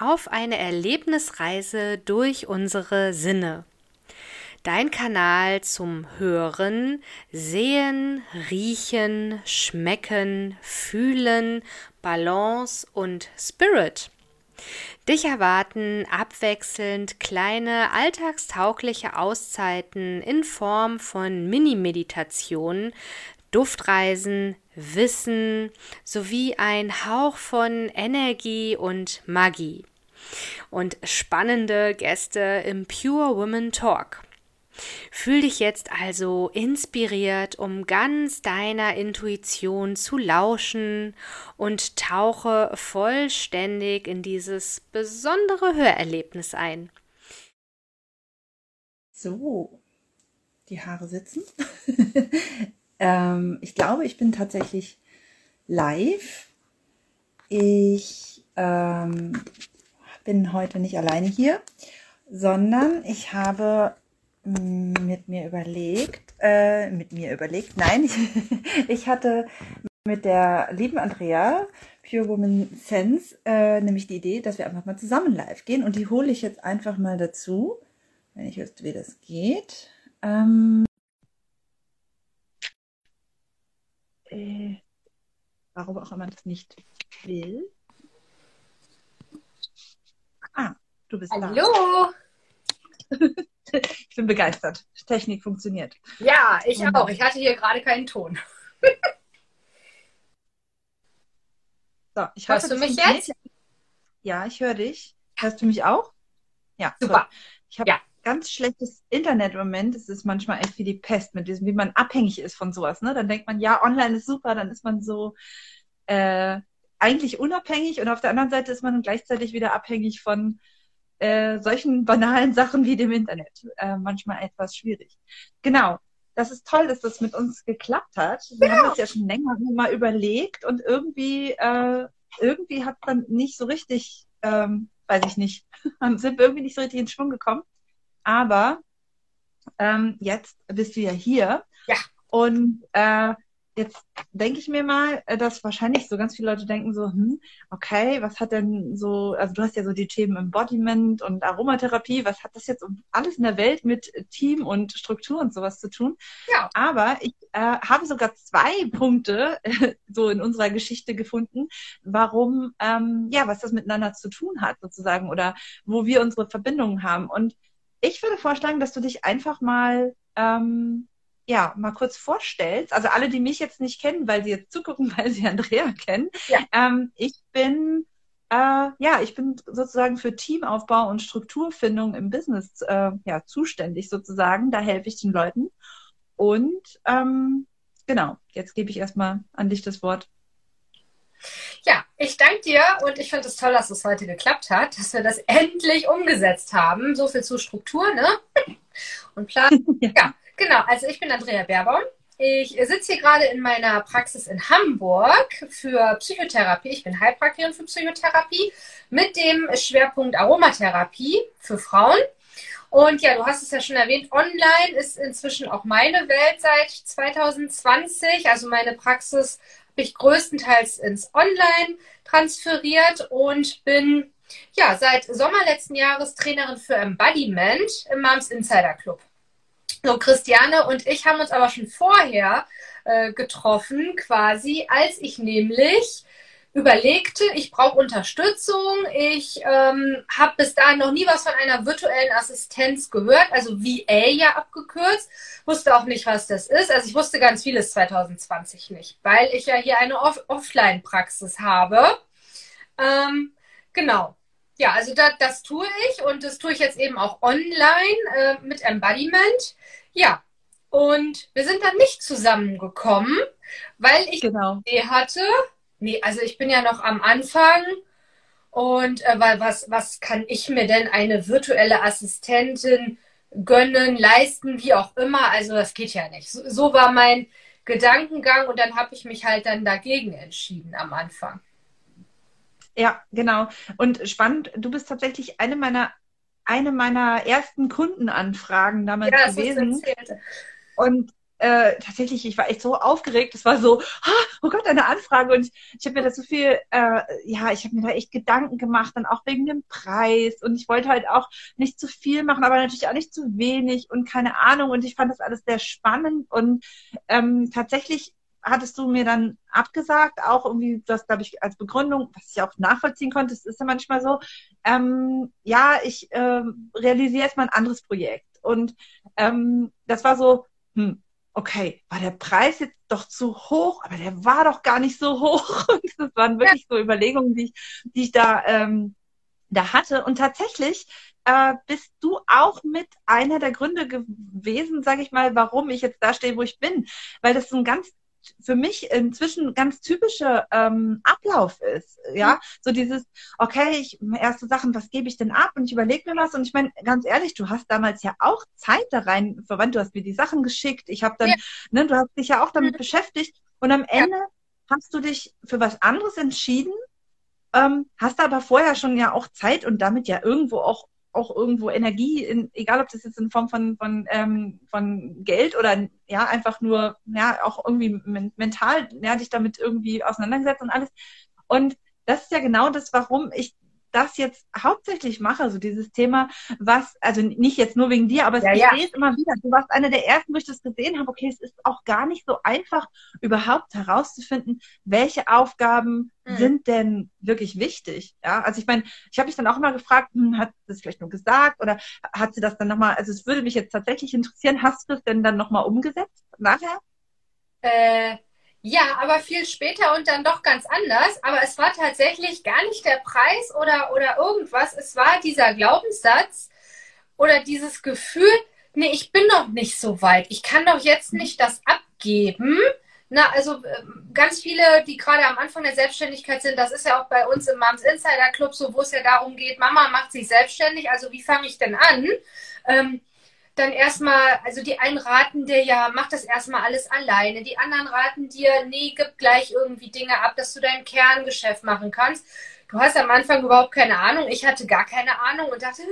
auf eine Erlebnisreise durch unsere Sinne. Dein Kanal zum Hören, Sehen, Riechen, Schmecken, Fühlen, Balance und Spirit. Dich erwarten abwechselnd kleine alltagstaugliche Auszeiten in Form von Mini-Meditationen, Duftreisen, Wissen sowie ein Hauch von Energie und Magie. Und spannende Gäste im Pure Women Talk. Fühl dich jetzt also inspiriert, um ganz deiner Intuition zu lauschen und tauche vollständig in dieses besondere Hörerlebnis ein. So, die Haare sitzen. Ähm, ich glaube, ich bin tatsächlich live. Ich ähm, bin heute nicht alleine hier, sondern ich habe mm, mit mir überlegt, äh, mit mir überlegt, nein, ich hatte mit der lieben Andrea, Pure Woman Sense, äh, nämlich die Idee, dass wir einfach mal zusammen live gehen und die hole ich jetzt einfach mal dazu, wenn ich wüsste, wie das geht. Ähm, äh, warum auch immer das nicht will. Ah, du bist Hallo. da. Hallo! ich bin begeistert. Technik funktioniert. Ja, ich auch. Ich hatte hier gerade keinen Ton. so, ich Hörst hoffe, du mich jetzt? Ja, ich höre dich. Hörst du mich auch? Ja, super. Toll. Ich habe ja ganz schlechtes Internet im Moment. Es ist manchmal echt wie die Pest mit diesem, wie man abhängig ist von sowas. Ne? Dann denkt man, ja, online ist super, dann ist man so äh, eigentlich unabhängig und auf der anderen Seite ist man gleichzeitig wieder abhängig von äh, solchen banalen Sachen wie dem Internet. Äh, manchmal etwas schwierig. Genau. Das ist toll, dass das mit uns geklappt hat. Wir ja. haben das ja schon länger mal überlegt und irgendwie, äh, irgendwie hat man nicht so richtig, ähm, weiß ich nicht, sind wir irgendwie nicht so richtig in Schwung gekommen. Aber ähm, jetzt bist du ja hier. Ja. Und äh, jetzt denke ich mir mal, äh, dass wahrscheinlich so ganz viele Leute denken so, hm, okay, was hat denn so, also du hast ja so die Themen Embodiment und Aromatherapie, was hat das jetzt alles in der Welt mit Team und Struktur und sowas zu tun? Ja. Aber ich äh, habe sogar zwei Punkte äh, so in unserer Geschichte gefunden, warum, ähm, ja, was das miteinander zu tun hat sozusagen oder wo wir unsere Verbindungen haben. Und ich würde vorschlagen, dass du dich einfach mal, ähm, ja, mal kurz vorstellst. Also alle, die mich jetzt nicht kennen, weil sie jetzt zugucken, weil sie Andrea kennen. Ja. Ähm, ich bin äh, ja, ich bin sozusagen für Teamaufbau und Strukturfindung im Business äh, ja, zuständig sozusagen. Da helfe ich den Leuten. Und ähm, genau, jetzt gebe ich erstmal an dich das Wort. Ja, ich danke dir und ich finde es toll, dass es heute geklappt hat, dass wir das endlich umgesetzt haben. So viel zu Struktur, ne? Und Plan. ja. ja, genau. Also ich bin Andrea Baerbaum. Ich sitze hier gerade in meiner Praxis in Hamburg für Psychotherapie. Ich bin Heilpraktikerin für Psychotherapie mit dem Schwerpunkt Aromatherapie für Frauen. Und ja, du hast es ja schon erwähnt, online ist inzwischen auch meine Welt seit 2020. Also meine Praxis habe ich größtenteils ins Online transferiert und bin ja seit Sommer letzten Jahres Trainerin für Embodiment im Moms Insider Club. So, Christiane und ich haben uns aber schon vorher äh, getroffen, quasi, als ich nämlich überlegte, ich brauche Unterstützung. Ich ähm, habe bis dahin noch nie was von einer virtuellen Assistenz gehört, also VA ja abgekürzt. Wusste auch nicht, was das ist. Also ich wusste ganz vieles 2020 nicht, weil ich ja hier eine Off Offline-Praxis habe. Ähm, genau. Ja, also da, das tue ich und das tue ich jetzt eben auch online äh, mit Embodiment. Ja, und wir sind dann nicht zusammengekommen, weil ich genau. die Idee hatte, Nee, also ich bin ja noch am Anfang Und äh, weil was, was kann ich mir denn eine virtuelle Assistentin gönnen, leisten, wie auch immer? Also das geht ja nicht. So, so war mein Gedankengang und dann habe ich mich halt dann dagegen entschieden am Anfang. Ja, genau. Und spannend, du bist tatsächlich eine meiner eine meiner ersten Kundenanfragen damals ja, gewesen. Und äh, tatsächlich, ich war echt so aufgeregt. Es war so, oh Gott, eine Anfrage. Und ich, ich habe mir da so viel, äh, ja, ich habe mir da echt Gedanken gemacht, dann auch wegen dem Preis. Und ich wollte halt auch nicht zu viel machen, aber natürlich auch nicht zu wenig und keine Ahnung. Und ich fand das alles sehr spannend. Und ähm, tatsächlich hattest du mir dann abgesagt, auch irgendwie, das glaube ich als Begründung, was ich auch nachvollziehen konnte, es ist ja manchmal so, ähm, ja, ich ähm, realisiere jetzt mal ein anderes Projekt. Und ähm, das war so, hm, okay, war der Preis jetzt doch zu hoch, aber der war doch gar nicht so hoch. Und das waren wirklich so Überlegungen, die ich, die ich da, ähm, da hatte. Und tatsächlich äh, bist du auch mit einer der Gründe gewesen, sage ich mal, warum ich jetzt da stehe, wo ich bin. Weil das so ein ganz für mich inzwischen ganz typischer ähm, Ablauf ist. Ja, mhm. so dieses, okay, ich erste Sachen, was gebe ich denn ab? Und ich überlege mir was. Und ich meine, ganz ehrlich, du hast damals ja auch Zeit da rein verwandt. Du hast mir die Sachen geschickt. Ich habe dann, ja. ne, du hast dich ja auch damit mhm. beschäftigt. Und am Ende ja. hast du dich für was anderes entschieden. Ähm, hast aber vorher schon ja auch Zeit und damit ja irgendwo auch auch irgendwo Energie, in, egal ob das jetzt in Form von, von, ähm, von Geld oder ja, einfach nur, ja, auch irgendwie mental, ja, dich damit irgendwie auseinandergesetzt und alles. Und das ist ja genau das, warum ich das jetzt hauptsächlich mache, so dieses Thema, was, also nicht jetzt nur wegen dir, aber ja, ich ja. sehe es immer wieder. Du warst eine der ersten, wo ich das gesehen habe, okay, es ist auch gar nicht so einfach, überhaupt herauszufinden, welche Aufgaben mhm. sind denn wirklich wichtig. Ja, also ich meine, ich habe mich dann auch immer gefragt, hm, hat sie das vielleicht nur gesagt oder hat sie das dann nochmal, also es würde mich jetzt tatsächlich interessieren, hast du es denn dann nochmal umgesetzt nachher? Äh, ja, aber viel später und dann doch ganz anders. Aber es war tatsächlich gar nicht der Preis oder, oder irgendwas. Es war dieser Glaubenssatz oder dieses Gefühl, nee, ich bin noch nicht so weit. Ich kann doch jetzt nicht das abgeben. Na, also ähm, ganz viele, die gerade am Anfang der Selbstständigkeit sind, das ist ja auch bei uns im Moms Insider Club so, wo es ja darum geht, Mama macht sich selbstständig, also wie fange ich denn an? Ähm, dann erstmal, also die einen raten dir ja, mach das erstmal alles alleine. Die anderen raten dir, nee, gib gleich irgendwie Dinge ab, dass du dein Kerngeschäft machen kannst. Du hast am Anfang überhaupt keine Ahnung. Ich hatte gar keine Ahnung und dachte,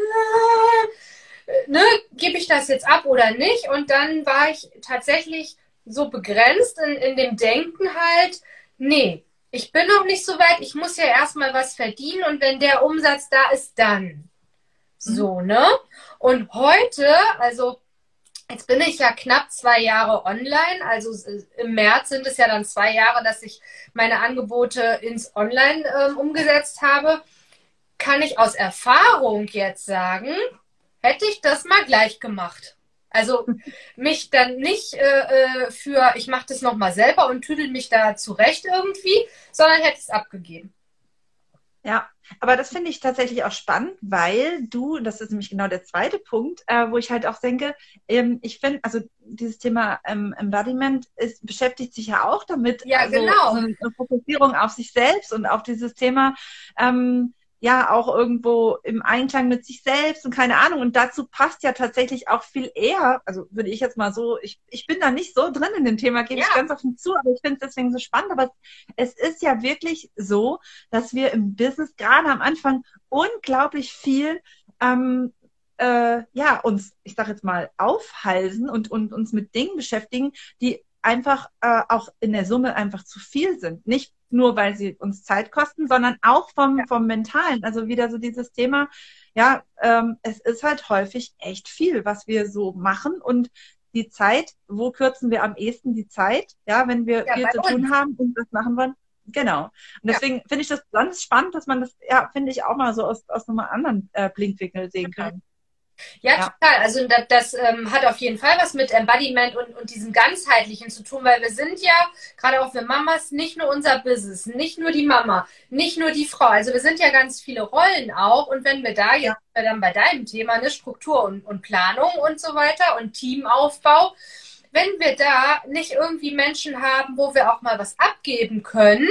äh, ne, gebe ich das jetzt ab oder nicht? Und dann war ich tatsächlich so begrenzt in, in dem Denken halt, nee, ich bin noch nicht so weit, ich muss ja erstmal was verdienen und wenn der Umsatz da ist, dann. So, ne? Und heute, also jetzt bin ich ja knapp zwei Jahre online, also im März sind es ja dann zwei Jahre, dass ich meine Angebote ins Online ähm, umgesetzt habe, kann ich aus Erfahrung jetzt sagen, hätte ich das mal gleich gemacht. Also mich dann nicht äh, äh für, ich mache das nochmal selber und tüdel mich da zurecht irgendwie, sondern hätte es abgegeben. Ja, aber das finde ich tatsächlich auch spannend, weil du, das ist nämlich genau der zweite Punkt, äh, wo ich halt auch denke, ähm, ich finde, also dieses Thema ähm, Embodiment ist, beschäftigt sich ja auch damit, ja, also, genau. so eine Fokussierung auf sich selbst und auf dieses Thema, ähm, ja auch irgendwo im Einklang mit sich selbst und keine Ahnung. Und dazu passt ja tatsächlich auch viel eher, also würde ich jetzt mal so, ich, ich bin da nicht so drin in dem Thema, gebe ja. ich ganz offen zu, aber ich finde es deswegen so spannend. Aber es, ist ja wirklich so, dass wir im Business gerade am Anfang unglaublich viel ähm, äh, ja, uns, ich sage jetzt mal, aufhalsen und, und uns mit Dingen beschäftigen, die einfach äh, auch in der Summe einfach zu viel sind. Nicht nur, weil sie uns Zeit kosten, sondern auch vom, ja. vom Mentalen. Also wieder so dieses Thema, ja, ähm, es ist halt häufig echt viel, was wir so machen und die Zeit, wo kürzen wir am ehesten die Zeit, ja, wenn wir ja, viel zu uns. tun haben und das machen wollen. Genau. Und deswegen ja. finde ich das ganz spannend, dass man das, ja, finde ich auch mal so aus, aus einem anderen äh, Blinkwinkel sehen kann. Ja, ja, total. Also das, das ähm, hat auf jeden Fall was mit Embodiment und, und diesem Ganzheitlichen zu tun, weil wir sind ja, gerade auch für Mamas, nicht nur unser Business, nicht nur die Mama, nicht nur die Frau. Also wir sind ja ganz viele Rollen auch. Und wenn wir da jetzt ja. dann bei deinem Thema, eine Struktur und, und Planung und so weiter und Teamaufbau, wenn wir da nicht irgendwie Menschen haben, wo wir auch mal was abgeben können,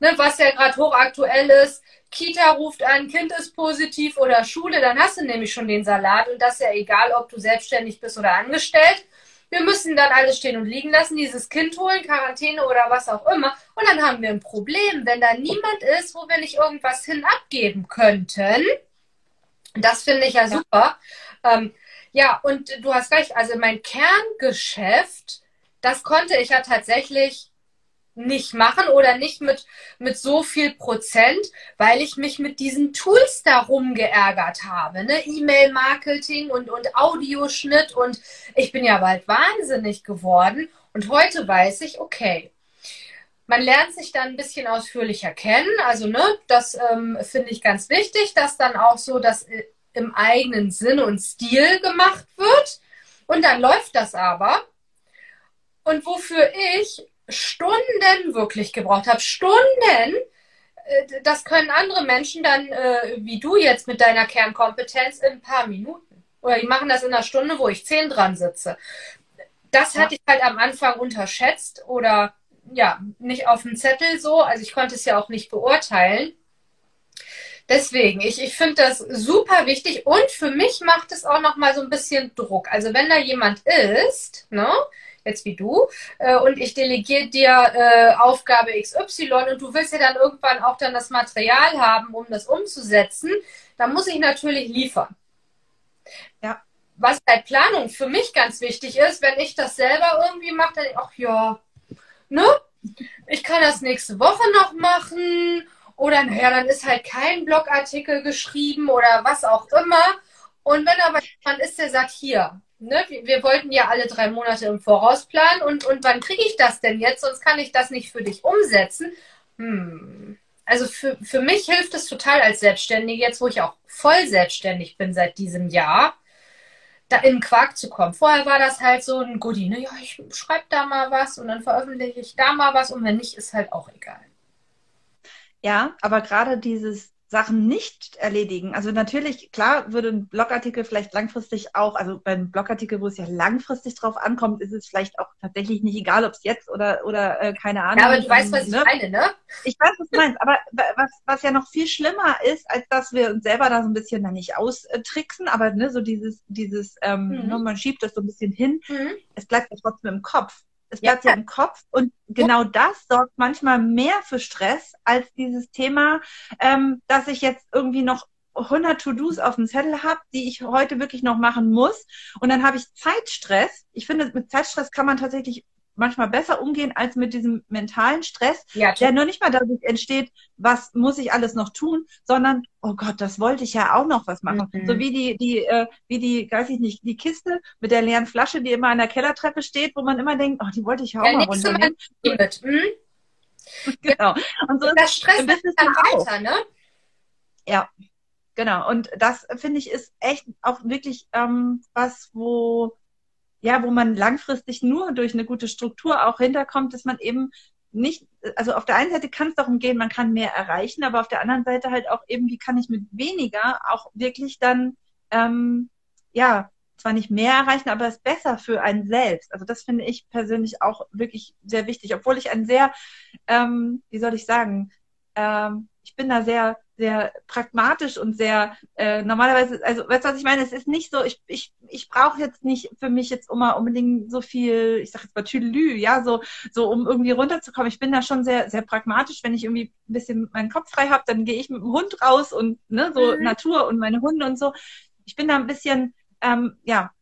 ne, was ja gerade hochaktuell ist, Kita ruft an, Kind ist positiv oder Schule, dann hast du nämlich schon den Salat und das ist ja egal, ob du selbstständig bist oder angestellt. Wir müssen dann alles stehen und liegen lassen, dieses Kind holen, Quarantäne oder was auch immer. Und dann haben wir ein Problem, wenn da niemand ist, wo wir nicht irgendwas hin abgeben könnten. Das finde ich ja, ja. super. Ähm, ja, und du hast recht, also mein Kerngeschäft, das konnte ich ja tatsächlich nicht machen oder nicht mit, mit so viel Prozent, weil ich mich mit diesen Tools darum geärgert habe. Ne? E-Mail-Marketing und, und Audioschnitt und ich bin ja bald wahnsinnig geworden. Und heute weiß ich, okay, man lernt sich dann ein bisschen ausführlicher kennen. Also, ne, das ähm, finde ich ganz wichtig, dass dann auch so das äh, im eigenen Sinn und Stil gemacht wird. Und dann läuft das aber. Und wofür ich Stunden wirklich gebraucht habe. Stunden. Äh, das können andere Menschen dann, äh, wie du jetzt mit deiner Kernkompetenz, in ein paar Minuten. Oder die machen das in einer Stunde, wo ich zehn dran sitze. Das hatte ich halt am Anfang unterschätzt oder ja, nicht auf dem Zettel so. Also ich konnte es ja auch nicht beurteilen. Deswegen, ich, ich finde das super wichtig und für mich macht es auch noch mal so ein bisschen Druck. Also wenn da jemand ist, ne, jetzt wie du, äh, und ich delegiere dir äh, Aufgabe XY und du willst ja dann irgendwann auch dann das Material haben, um das umzusetzen, dann muss ich natürlich liefern. Ja. Was bei Planung für mich ganz wichtig ist, wenn ich das selber irgendwie mache, dann ach ja, ne? Ich kann das nächste Woche noch machen oder naja, dann ist halt kein Blogartikel geschrieben oder was auch immer. Und wenn aber jemand ist, der sagt, hier, ne, wir, wollten ja alle drei Monate im Voraus planen und, und wann kriege ich das denn jetzt? Sonst kann ich das nicht für dich umsetzen. Hm. Also für, für mich hilft es total als Selbstständige, jetzt wo ich auch voll selbstständig bin seit diesem Jahr, da in Quark zu kommen. Vorher war das halt so ein Goodie, ne? Ja, ich schreibe da mal was und dann veröffentliche ich da mal was und wenn nicht, ist halt auch egal. Ja, aber gerade dieses Sachen nicht erledigen. Also natürlich, klar, würde ein Blogartikel vielleicht langfristig auch, also beim Blogartikel, wo es ja langfristig drauf ankommt, ist es vielleicht auch tatsächlich nicht egal, ob es jetzt oder, oder äh, keine Ahnung. Ja, aber du weißt, was ne? ich meine, ne? Ich weiß, was du meinst. Aber was, was ja noch viel schlimmer ist, als dass wir uns selber da so ein bisschen da nicht austricksen, aber ne, so dieses, dieses, ähm, mhm. ne, man schiebt das so ein bisschen hin, mhm. es bleibt ja trotzdem im Kopf. Es bleibt ja. ja im Kopf und genau das sorgt manchmal mehr für Stress als dieses Thema, ähm, dass ich jetzt irgendwie noch 100 To-Dos auf dem Zettel habe, die ich heute wirklich noch machen muss. Und dann habe ich Zeitstress. Ich finde, mit Zeitstress kann man tatsächlich manchmal besser umgehen als mit diesem mentalen Stress, ja, der nur nicht mal dadurch entsteht, was muss ich alles noch tun, sondern oh Gott, das wollte ich ja auch noch was machen. Mhm. So wie die, die, äh, wie die, weiß ich nicht, die Kiste mit der leeren Flasche, die immer an der Kellertreppe steht, wo man immer denkt, oh, die wollte ich ja auch ja, mal runternehmen. Mhm. Genau. Und so das stresst dann weiter, ne? Ja. Genau. Und das finde ich ist echt auch wirklich ähm, was, wo ja, wo man langfristig nur durch eine gute Struktur auch hinterkommt, dass man eben nicht, also auf der einen Seite kann es darum gehen, man kann mehr erreichen, aber auf der anderen Seite halt auch eben, wie kann ich mit weniger auch wirklich dann, ähm, ja, zwar nicht mehr erreichen, aber es besser für einen selbst. Also das finde ich persönlich auch wirklich sehr wichtig, obwohl ich ein sehr, ähm, wie soll ich sagen, ähm, ich bin da sehr sehr pragmatisch und sehr äh, normalerweise, also weißt du, was ich meine? Es ist nicht so, ich, ich, ich brauche jetzt nicht für mich jetzt immer unbedingt so viel, ich sag jetzt mal Tüdelü, ja, so, so um irgendwie runterzukommen. Ich bin da schon sehr, sehr pragmatisch. Wenn ich irgendwie ein bisschen meinen Kopf frei habe, dann gehe ich mit dem Hund raus und ne, so mhm. Natur und meine Hunde und so. Ich bin da ein bisschen, ähm, ja,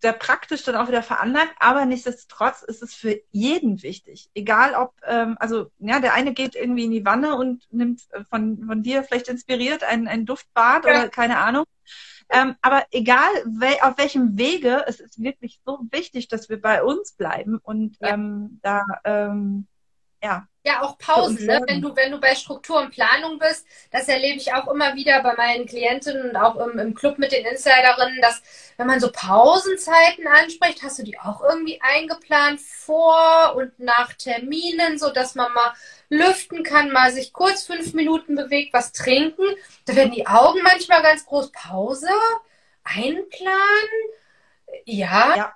sehr praktisch dann auch wieder veranlagt, aber nichtsdestotrotz ist es für jeden wichtig. Egal ob, ähm, also ja, der eine geht irgendwie in die Wanne und nimmt äh, von, von dir vielleicht inspiriert ein, ein Duftbad ja. oder keine Ahnung. Ähm, aber egal wel, auf welchem Wege, es ist wirklich so wichtig, dass wir bei uns bleiben und ja. ähm, da ähm, ja, ja, auch Pausen, ne? wenn du, wenn du bei Struktur und Planung bist, das erlebe ich auch immer wieder bei meinen Klientinnen und auch im, im Club mit den Insiderinnen, dass wenn man so Pausenzeiten anspricht, hast du die auch irgendwie eingeplant vor und nach Terminen, so dass man mal lüften kann, mal sich kurz fünf Minuten bewegt, was trinken. Da werden die Augen manchmal ganz groß. Pause? Einplanen? Ja. ja.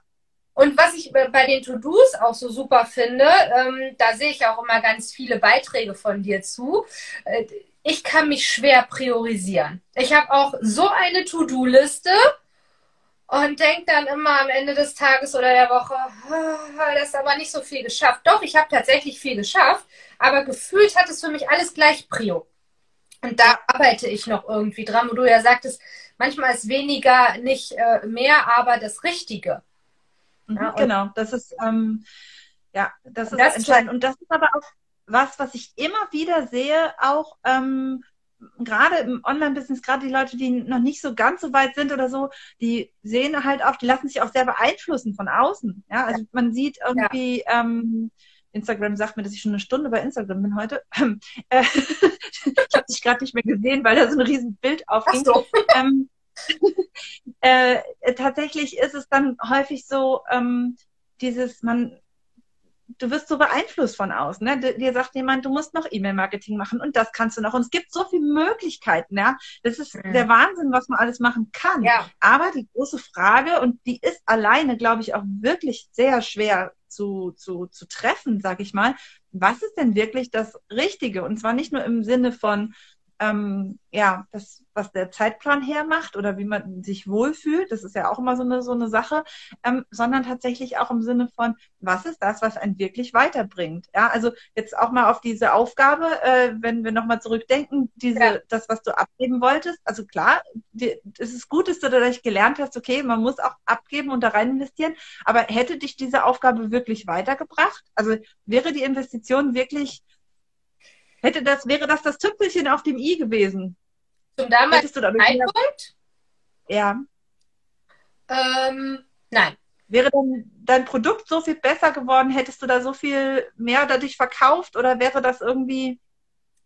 Und was ich bei den To-Dos auch so super finde, ähm, da sehe ich auch immer ganz viele Beiträge von dir zu. Äh, ich kann mich schwer priorisieren. Ich habe auch so eine To-Do-Liste und denke dann immer am Ende des Tages oder der Woche, oh, das ist aber nicht so viel geschafft. Doch, ich habe tatsächlich viel geschafft, aber gefühlt hat es für mich alles gleich Prio. Und da arbeite ich noch irgendwie dran, wo du ja sagtest, manchmal ist weniger nicht äh, mehr, aber das Richtige. Mhm, ja, genau, das ist, ähm, ja, das ist das entscheidend. Und das ist aber auch was, was ich immer wieder sehe, auch ähm, gerade im Online-Business, gerade die Leute, die noch nicht so ganz so weit sind oder so, die sehen halt auch, die lassen sich auch sehr beeinflussen von außen. Ja, also man sieht irgendwie, ja. ähm, Instagram sagt mir, dass ich schon eine Stunde bei Instagram bin heute. Äh, ich habe dich gerade nicht mehr gesehen, weil da so ein riesen Bild aufging. So. Ähm, äh, tatsächlich ist es dann häufig so, ähm, dieses, man du wirst so beeinflusst von außen. Ne? Dir sagt jemand, du musst noch E-Mail-Marketing machen und das kannst du noch. Und es gibt so viele Möglichkeiten. Ja? Das ist mhm. der Wahnsinn, was man alles machen kann. Ja. Aber die große Frage, und die ist alleine, glaube ich, auch wirklich sehr schwer zu, zu, zu treffen, sag ich mal, was ist denn wirklich das Richtige? Und zwar nicht nur im Sinne von, ähm, ja, das, was der Zeitplan hermacht oder wie man sich wohlfühlt, das ist ja auch immer so eine, so eine Sache, ähm, sondern tatsächlich auch im Sinne von, was ist das, was einen wirklich weiterbringt? Ja, also jetzt auch mal auf diese Aufgabe, äh, wenn wir nochmal zurückdenken, diese, ja. das, was du abgeben wolltest, also klar, es ist gut, dass du dadurch gelernt hast, okay, man muss auch abgeben und da rein investieren, aber hätte dich diese Aufgabe wirklich weitergebracht? Also wäre die Investition wirklich Hätte das, wäre das das Tüpfelchen auf dem i gewesen? Zum damaligen Zeitpunkt? Ja. Ähm, nein. Wäre dann dein Produkt so viel besser geworden? Hättest du da so viel mehr dadurch verkauft oder wäre das irgendwie?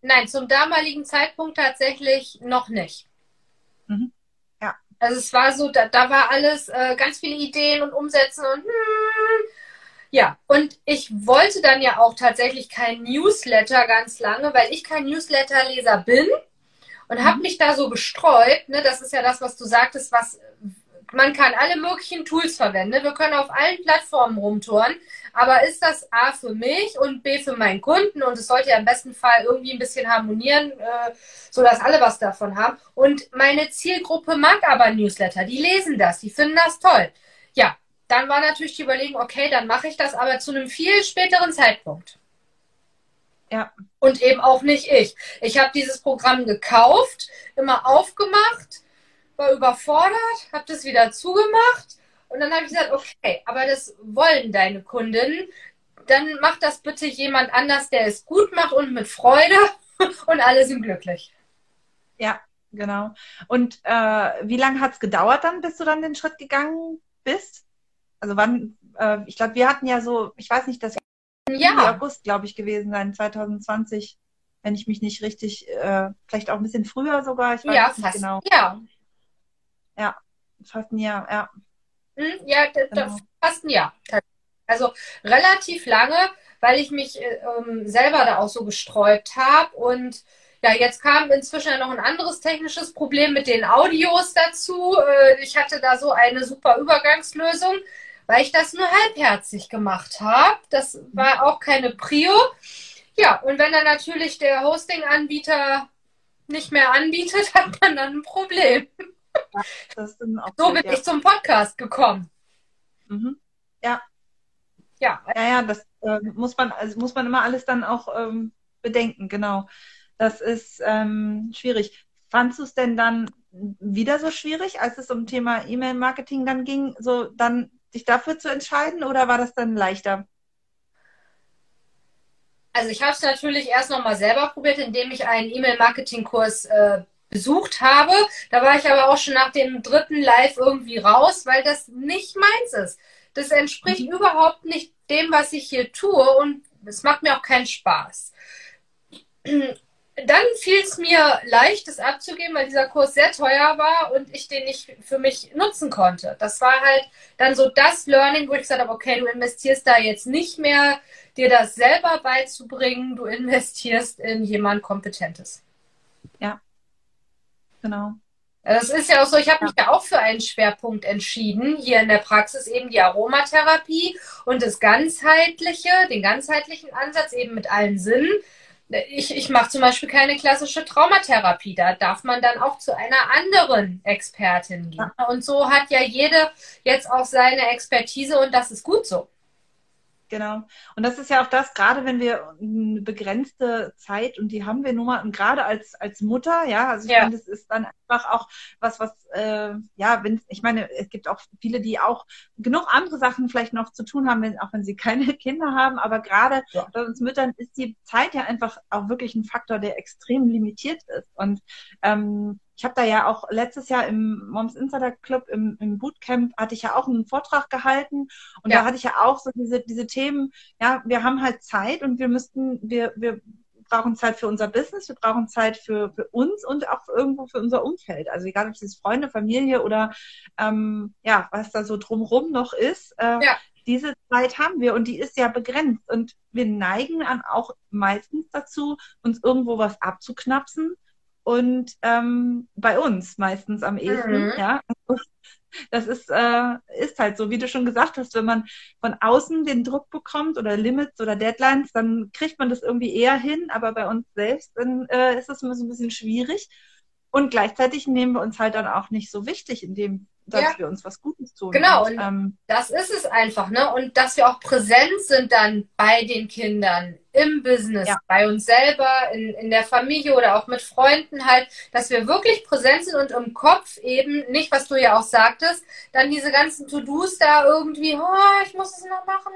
Nein, zum damaligen Zeitpunkt tatsächlich noch nicht. Mhm. Ja. Also es war so, da, da war alles, äh, ganz viele Ideen und Umsetzen und hm, ja, und ich wollte dann ja auch tatsächlich kein Newsletter ganz lange, weil ich kein Newsletterleser bin und mhm. habe mich da so gestreut. Ne, das ist ja das, was du sagtest, was man kann alle möglichen Tools verwenden. Wir können auf allen Plattformen rumtouren. Aber ist das A für mich und B für meinen Kunden? Und es sollte ja im besten Fall irgendwie ein bisschen harmonieren, äh, sodass alle was davon haben. Und meine Zielgruppe mag aber Newsletter. Die lesen das, die finden das toll. Dann war natürlich die Überlegung, okay, dann mache ich das aber zu einem viel späteren Zeitpunkt. Ja. Und eben auch nicht ich. Ich habe dieses Programm gekauft, immer aufgemacht, war überfordert, habe das wieder zugemacht und dann habe ich gesagt, okay, aber das wollen deine Kunden. Dann macht das bitte jemand anders, der es gut macht und mit Freude und alle sind glücklich. Ja, genau. Und äh, wie lange hat es gedauert dann, bis du dann den Schritt gegangen bist? Also wann, äh, ich glaube, wir hatten ja so, ich weiß nicht, das ja. August, glaube ich, gewesen sein, 2020, wenn ich mich nicht richtig, äh, vielleicht auch ein bisschen früher sogar, ich weiß ja, nicht fast, genau. Ja. Ja, fast ein Jahr, ja. Hm, ja, genau. fast ein Jahr. Also relativ lange, weil ich mich äh, ähm, selber da auch so gesträubt habe und ja, jetzt kam inzwischen noch ein anderes technisches Problem mit den Audios dazu. Äh, ich hatte da so eine super Übergangslösung weil ich das nur halbherzig gemacht habe. Das war auch keine Prio. Ja, und wenn dann natürlich der Hosting-Anbieter nicht mehr anbietet, hat man dann ein Problem. so bin ja. ich zum Podcast gekommen. Mhm. Ja. Ja. Ja, ja, das äh, muss man, also muss man immer alles dann auch ähm, bedenken, genau. Das ist ähm, schwierig. Fandst du es denn dann wieder so schwierig, als es um Thema E-Mail-Marketing dann ging, so dann dich dafür zu entscheiden oder war das dann leichter? Also ich habe es natürlich erst nochmal selber probiert, indem ich einen E-Mail-Marketing-Kurs äh, besucht habe. Da war ich aber auch schon nach dem dritten Live irgendwie raus, weil das nicht meins ist. Das entspricht mhm. überhaupt nicht dem, was ich hier tue und es macht mir auch keinen Spaß dann fiel es mir leicht, das abzugeben, weil dieser Kurs sehr teuer war und ich den nicht für mich nutzen konnte. Das war halt dann so das Learning, wo ich gesagt habe, okay, du investierst da jetzt nicht mehr, dir das selber beizubringen, du investierst in jemand Kompetentes. Ja, genau. Das ist ja auch so, ich habe mich ja auch für einen Schwerpunkt entschieden, hier in der Praxis eben die Aromatherapie und das ganzheitliche, den ganzheitlichen Ansatz eben mit allen Sinnen. Ich, ich mache zum Beispiel keine klassische Traumatherapie. Da darf man dann auch zu einer anderen Expertin gehen. Und so hat ja jede jetzt auch seine Expertise und das ist gut so. Genau. Und das ist ja auch das, gerade wenn wir eine begrenzte Zeit, und die haben wir nun mal, und gerade als, als Mutter, ja, also ich ja. finde, das ist dann einfach auch was, was, äh, ja, wenn, ich meine, es gibt auch viele, die auch genug andere Sachen vielleicht noch zu tun haben, wenn, auch wenn sie keine Kinder haben, aber gerade ja. bei uns Müttern ist die Zeit ja einfach auch wirklich ein Faktor, der extrem limitiert ist. Und ähm, ich habe da ja auch letztes Jahr im Moms Insider Club im, im Bootcamp hatte ich ja auch einen Vortrag gehalten und ja. da hatte ich ja auch so diese, diese Themen, ja, wir haben halt Zeit und wir müssten, wir, wir brauchen Zeit für unser Business, wir brauchen Zeit für, für uns und auch irgendwo für unser Umfeld. Also egal ob es Freunde, Familie oder ähm, ja, was da so drumrum noch ist. Äh, ja. Diese Zeit haben wir und die ist ja begrenzt und wir neigen dann auch meistens dazu, uns irgendwo was abzuknapsen und ähm, bei uns meistens am ehesten, mhm. ja. Das ist, äh, ist halt so, wie du schon gesagt hast, wenn man von außen den Druck bekommt oder Limits oder Deadlines, dann kriegt man das irgendwie eher hin, aber bei uns selbst dann äh, ist das immer so ein bisschen schwierig. Und gleichzeitig nehmen wir uns halt dann auch nicht so wichtig, indem dass ja. wir uns was Gutes tun. Genau, und, ähm, das ist es einfach, ne? Und dass wir auch präsent sind dann bei den Kindern, im Business, ja. bei uns selber, in, in der Familie oder auch mit Freunden halt, dass wir wirklich präsent sind und im Kopf eben nicht, was du ja auch sagtest, dann diese ganzen To-Dos da irgendwie, oh, ich muss es noch machen,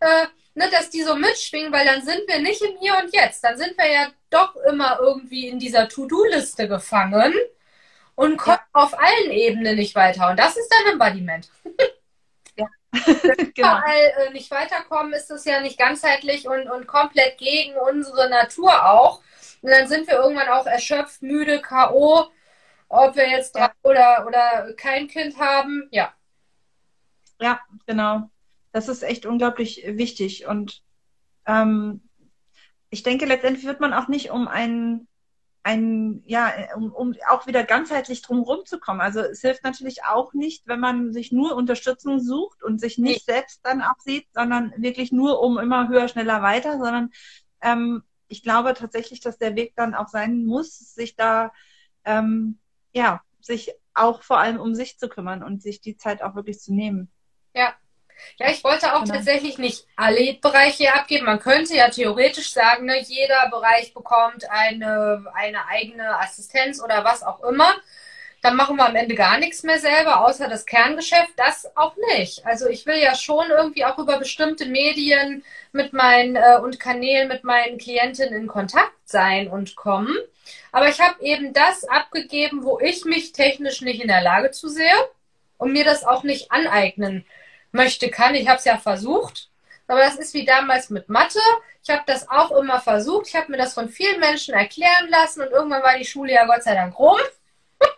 äh, ne, dass die so mitschwingen, weil dann sind wir nicht im Hier und Jetzt. Dann sind wir ja doch immer irgendwie in dieser To-Do-Liste gefangen und kommen ja. auf allen Ebenen nicht weiter. Und das ist dann Embodiment. genau. Weil äh, nicht weiterkommen ist es ja nicht ganzheitlich und, und komplett gegen unsere Natur auch. Und dann sind wir irgendwann auch erschöpft, müde, K.O., ob wir jetzt ja. oder, oder kein Kind haben. Ja. Ja, genau. Das ist echt unglaublich wichtig. Und ähm, ich denke, letztendlich wird man auch nicht um einen ein, ja, um, um auch wieder ganzheitlich drumherum zu kommen. Also es hilft natürlich auch nicht, wenn man sich nur Unterstützung sucht und sich nicht nee. selbst dann auch sieht, sondern wirklich nur um immer höher, schneller, weiter, sondern ähm, ich glaube tatsächlich, dass der Weg dann auch sein muss, sich da, ähm, ja, sich auch vor allem um sich zu kümmern und sich die Zeit auch wirklich zu nehmen. Ja, ja, ich wollte auch genau. tatsächlich nicht alle Bereiche abgeben. Man könnte ja theoretisch sagen, ne, jeder Bereich bekommt eine, eine eigene Assistenz oder was auch immer. Dann machen wir am Ende gar nichts mehr selber, außer das Kerngeschäft. Das auch nicht. Also ich will ja schon irgendwie auch über bestimmte Medien mit meinen äh, und Kanälen mit meinen Klientinnen in Kontakt sein und kommen. Aber ich habe eben das abgegeben, wo ich mich technisch nicht in der Lage zu sehe und mir das auch nicht aneignen möchte, kann. Ich habe es ja versucht. Aber das ist wie damals mit Mathe. Ich habe das auch immer versucht. Ich habe mir das von vielen Menschen erklären lassen und irgendwann war die Schule ja Gott sei Dank rum.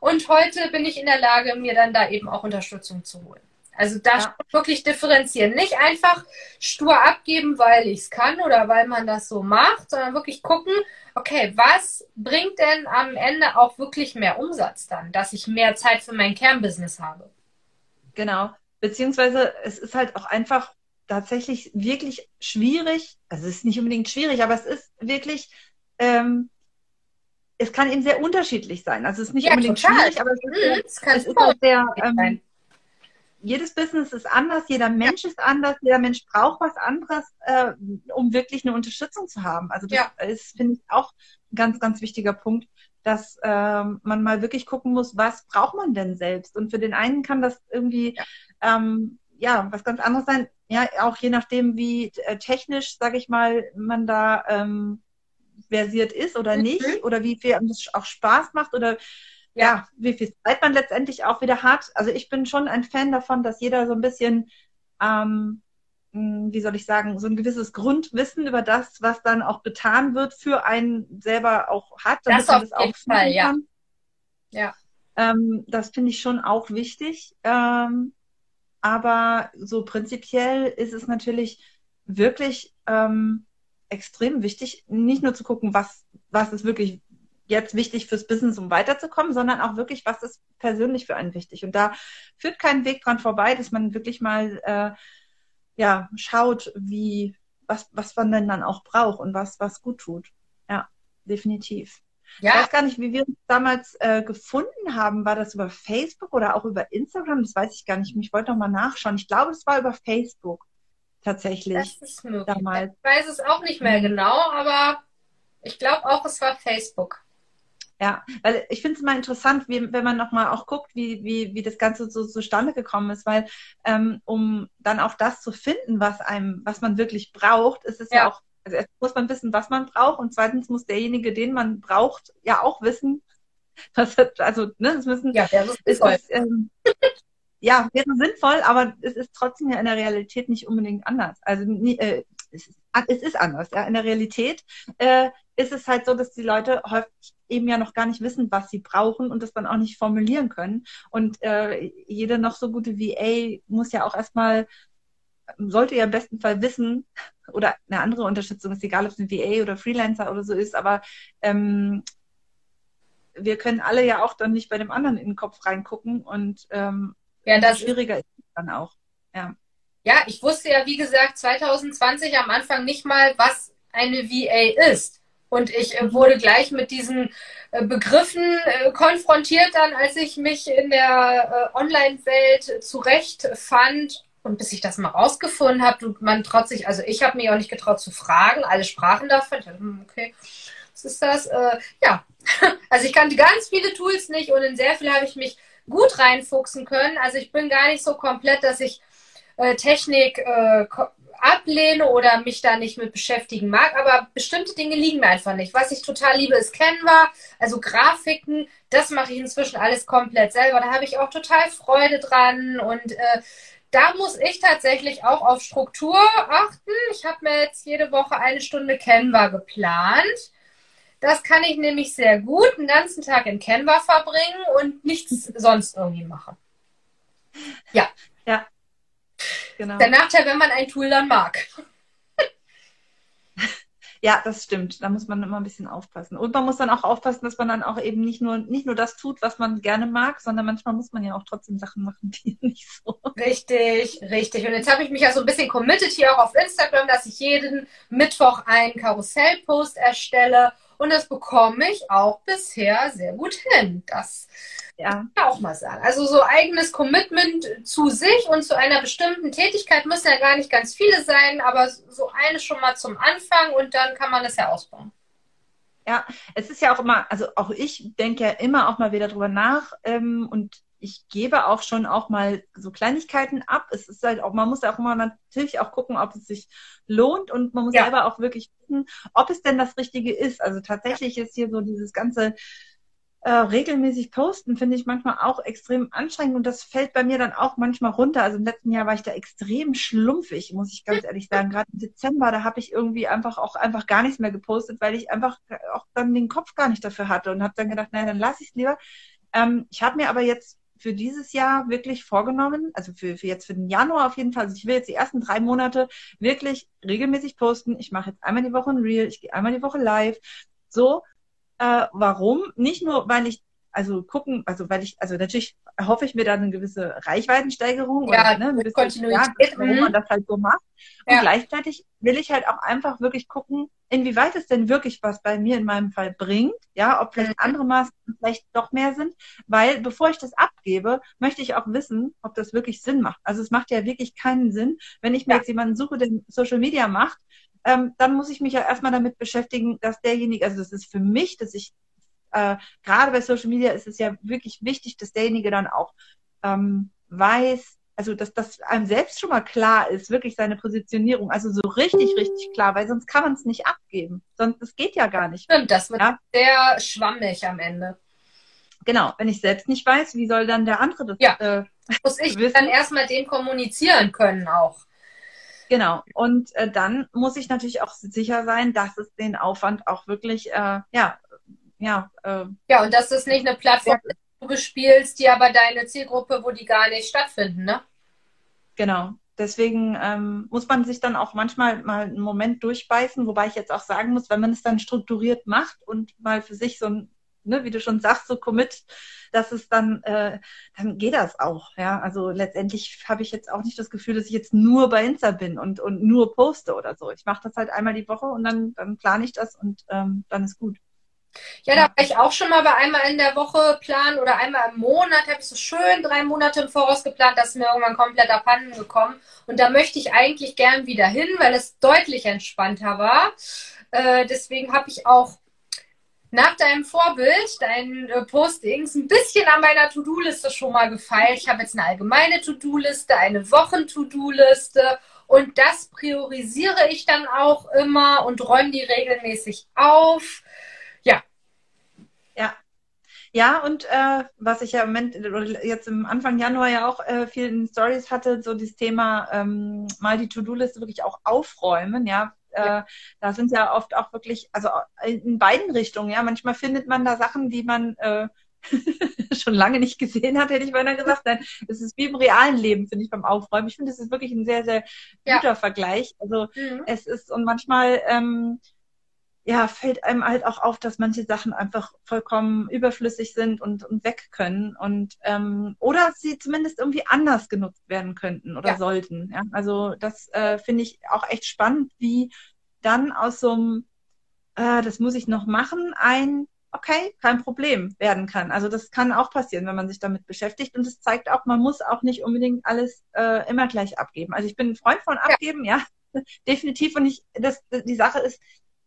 Und heute bin ich in der Lage, mir dann da eben auch Unterstützung zu holen. Also da ja. wirklich differenzieren. Nicht einfach stur abgeben, weil ich es kann oder weil man das so macht, sondern wirklich gucken, okay, was bringt denn am Ende auch wirklich mehr Umsatz dann, dass ich mehr Zeit für mein Kernbusiness habe? Genau. Beziehungsweise es ist halt auch einfach tatsächlich wirklich schwierig. Also es ist nicht unbedingt schwierig, aber es ist wirklich, ähm, es kann eben sehr unterschiedlich sein. Also es ist nicht ja, unbedingt total. schwierig, aber es ist, mhm, es ist halt sehr, ähm, jedes Business ist anders, jeder Mensch ist anders, jeder Mensch braucht was anderes, äh, um wirklich eine Unterstützung zu haben. Also das ja. ist, finde ich, auch ein ganz, ganz wichtiger Punkt, dass ähm, man mal wirklich gucken muss, was braucht man denn selbst? Und für den einen kann das irgendwie ja ähm, ja, was ganz anderes sein. Ja, auch je nachdem, wie äh, technisch, sage ich mal, man da ähm, versiert ist oder mhm. nicht oder wie viel es auch Spaß macht oder ja. ja, wie viel Zeit man letztendlich auch wieder hat. Also ich bin schon ein Fan davon, dass jeder so ein bisschen, ähm, hm, wie soll ich sagen, so ein gewisses Grundwissen über das, was dann auch getan wird, für einen selber auch hat, damit das man das auch Fall, ja. kann. Ja. Ähm, das finde ich schon auch wichtig. Ähm, aber so prinzipiell ist es natürlich wirklich ähm, extrem wichtig, nicht nur zu gucken, was, was ist wirklich jetzt wichtig fürs Business, um weiterzukommen, sondern auch wirklich, was ist persönlich für einen wichtig. Und da führt kein Weg dran vorbei, dass man wirklich mal äh, ja schaut, wie was was man denn dann auch braucht und was was gut tut. Ja, definitiv. Ja. Ich weiß gar nicht, wie wir uns damals äh, gefunden haben. War das über Facebook oder auch über Instagram? Das weiß ich gar nicht. Ich wollte noch mal nachschauen. Ich glaube, es war über Facebook tatsächlich. Das ist möglich. Damals. Ich weiß es auch nicht mehr genau, aber ich glaube auch, es war Facebook. Ja, weil ich finde es immer interessant, wie, wenn man nochmal auch guckt, wie, wie, wie das Ganze so zustande gekommen ist, weil ähm, um dann auch das zu finden, was einem, was man wirklich braucht, ist es ja, ja auch, also erst muss man wissen, was man braucht und zweitens muss derjenige, den man braucht, ja auch wissen, was also, ne, es müssen, ja, das ist, ähm, ja, wäre sinnvoll, aber es ist trotzdem ja in der Realität nicht unbedingt anders. Also äh, es, ist, es ist anders. Ja. In der Realität äh, ist es halt so, dass die Leute häufig eben ja noch gar nicht wissen, was sie brauchen und das dann auch nicht formulieren können. Und äh, jede noch so gute VA muss ja auch erstmal, sollte ja im besten Fall wissen, oder eine andere Unterstützung ist egal, ob es ein VA oder Freelancer oder so ist, aber ähm, wir können alle ja auch dann nicht bei dem anderen in den Kopf reingucken und ähm, ja, das schwieriger ist es dann auch. Ja. Ja, ich wusste ja, wie gesagt, 2020 am Anfang nicht mal, was eine VA ist. Und ich äh, wurde gleich mit diesen äh, Begriffen äh, konfrontiert dann, als ich mich in der Online-Welt zurechtfand. Und bis ich das mal rausgefunden habe, und man traut sich, also ich habe mich auch nicht getraut zu fragen, alle sprachen davon. Ich dachte, hm, okay, was ist das? Äh, ja, also ich kannte ganz viele Tools nicht und in sehr viele habe ich mich gut reinfuchsen können. Also ich bin gar nicht so komplett, dass ich äh, Technik äh, ablehne oder mich da nicht mit beschäftigen mag, aber bestimmte Dinge liegen mir einfach nicht. Was ich total liebe, ist Canva, also Grafiken, das mache ich inzwischen alles komplett selber. Da habe ich auch total Freude dran und äh, da muss ich tatsächlich auch auf Struktur achten. Ich habe mir jetzt jede Woche eine Stunde Canva geplant. Das kann ich nämlich sehr gut einen ganzen Tag in Canva verbringen und nichts sonst irgendwie machen. Ja. Ja, Genau. Der Nachteil, wenn man ein Tool dann mag. Ja, das stimmt. Da muss man immer ein bisschen aufpassen. Und man muss dann auch aufpassen, dass man dann auch eben nicht nur, nicht nur das tut, was man gerne mag, sondern manchmal muss man ja auch trotzdem Sachen machen, die nicht so. Richtig, richtig. Und jetzt habe ich mich ja so ein bisschen committed hier auch auf Instagram, dass ich jeden Mittwoch einen Karussellpost erstelle. Und das bekomme ich auch bisher sehr gut hin. Das ja. auch mal sagen. Also so eigenes Commitment zu sich und zu einer bestimmten Tätigkeit müssen ja gar nicht ganz viele sein, aber so eine schon mal zum Anfang und dann kann man es ja ausbauen. Ja, es ist ja auch immer, also auch ich denke ja immer auch mal wieder drüber nach ähm, und ich gebe auch schon auch mal so Kleinigkeiten ab. Es ist halt auch, man muss auch immer natürlich auch gucken, ob es sich lohnt und man muss ja. selber auch wirklich wissen, ob es denn das Richtige ist. Also tatsächlich ist hier so dieses ganze äh, regelmäßig posten, finde ich manchmal auch extrem anstrengend und das fällt bei mir dann auch manchmal runter. Also im letzten Jahr war ich da extrem schlumpfig, muss ich ganz ehrlich sagen. Gerade im Dezember, da habe ich irgendwie einfach auch einfach gar nichts mehr gepostet, weil ich einfach auch dann den Kopf gar nicht dafür hatte und habe dann gedacht, naja, dann lasse ich es lieber. Ähm, ich habe mir aber jetzt für dieses Jahr wirklich vorgenommen, also für, für jetzt für den Januar auf jeden Fall, also ich will jetzt die ersten drei Monate wirklich regelmäßig posten. Ich mache jetzt einmal die Woche ein Reel, ich gehe einmal die Woche live. So, äh, warum? Nicht nur, weil ich, also gucken, also weil ich, also natürlich hoffe ich mir dann eine gewisse Reichweitensteigerung ja, oder ne, eine gewisse, Kontinuität, warum man das halt so macht. Und ja. gleichzeitig will ich halt auch einfach wirklich gucken, inwieweit es denn wirklich was bei mir in meinem Fall bringt, ja, ob vielleicht mhm. andere Maßnahmen vielleicht doch mehr sind, weil bevor ich das abgebe, möchte ich auch wissen, ob das wirklich Sinn macht. Also es macht ja wirklich keinen Sinn, wenn ich mir ja. jetzt jemanden suche, der Social Media macht, ähm, dann muss ich mich ja erstmal damit beschäftigen, dass derjenige, also das ist für mich, dass ich, äh, gerade bei Social Media ist es ja wirklich wichtig, dass derjenige dann auch ähm, weiß, also dass das einem selbst schon mal klar ist, wirklich seine Positionierung, also so richtig, richtig klar, weil sonst kann man es nicht abgeben. Sonst, das geht ja gar nicht. Stimmt, das wird ja? sehr schwammig am Ende. Genau, wenn ich selbst nicht weiß, wie soll dann der andere das ja. äh, Muss ich wissen? dann erstmal dem kommunizieren können auch. Genau. Und äh, dann muss ich natürlich auch sicher sein, dass es den Aufwand auch wirklich, äh, ja, ja. Äh, ja, und dass es nicht eine Plattform ist, die du bespielst, die aber deine Zielgruppe, wo die gar nicht stattfinden, ne? Genau. Deswegen ähm, muss man sich dann auch manchmal mal einen Moment durchbeißen, wobei ich jetzt auch sagen muss, wenn man es dann strukturiert macht und mal für sich so ein ne, wie du schon sagst, so commit, dass es dann, äh, dann geht das auch. Ja, also letztendlich habe ich jetzt auch nicht das Gefühl, dass ich jetzt nur bei Insta bin und, und nur poste oder so. Ich mache das halt einmal die Woche und dann, dann plane ich das und ähm, dann ist gut. Ja, da war ich auch schon mal bei einmal in der Woche planen oder einmal im Monat, habe ich so schön drei Monate im Voraus geplant, das ist mir irgendwann komplett abhanden gekommen. Und da möchte ich eigentlich gern wieder hin, weil es deutlich entspannter war. Äh, deswegen habe ich auch nach deinem Vorbild, deinen äh, Postings, ein bisschen an meiner To-Do-Liste schon mal gefeilt. Ich habe jetzt eine allgemeine To-Do-Liste, eine Wochen-To-Do-Liste und das priorisiere ich dann auch immer und räume die regelmäßig auf. Ja. Und äh, was ich ja im Moment, jetzt im Anfang Januar ja auch äh, viel in Stories hatte, so das Thema ähm, mal die To-Do-Liste wirklich auch aufräumen, ja. ja. Äh, da sind ja oft auch wirklich, also in beiden Richtungen, ja. Manchmal findet man da Sachen, die man äh, schon lange nicht gesehen hat, hätte ich beinahe gesagt. Nein, es ist wie im realen Leben, finde ich, beim Aufräumen. Ich finde, es ist wirklich ein sehr, sehr guter ja. Vergleich. Also mhm. es ist, und manchmal ähm, ja, fällt einem halt auch auf, dass manche Sachen einfach vollkommen überflüssig sind und, und weg können und ähm, oder sie zumindest irgendwie anders genutzt werden könnten oder ja. sollten. Ja? Also das äh, finde ich auch echt spannend, wie dann aus so einem, äh, das muss ich noch machen, ein okay, kein Problem werden kann. Also das kann auch passieren, wenn man sich damit beschäftigt. Und es zeigt auch, man muss auch nicht unbedingt alles äh, immer gleich abgeben. Also ich bin ein Freund von Abgeben, ja, ja definitiv. Und ich, das, die Sache ist,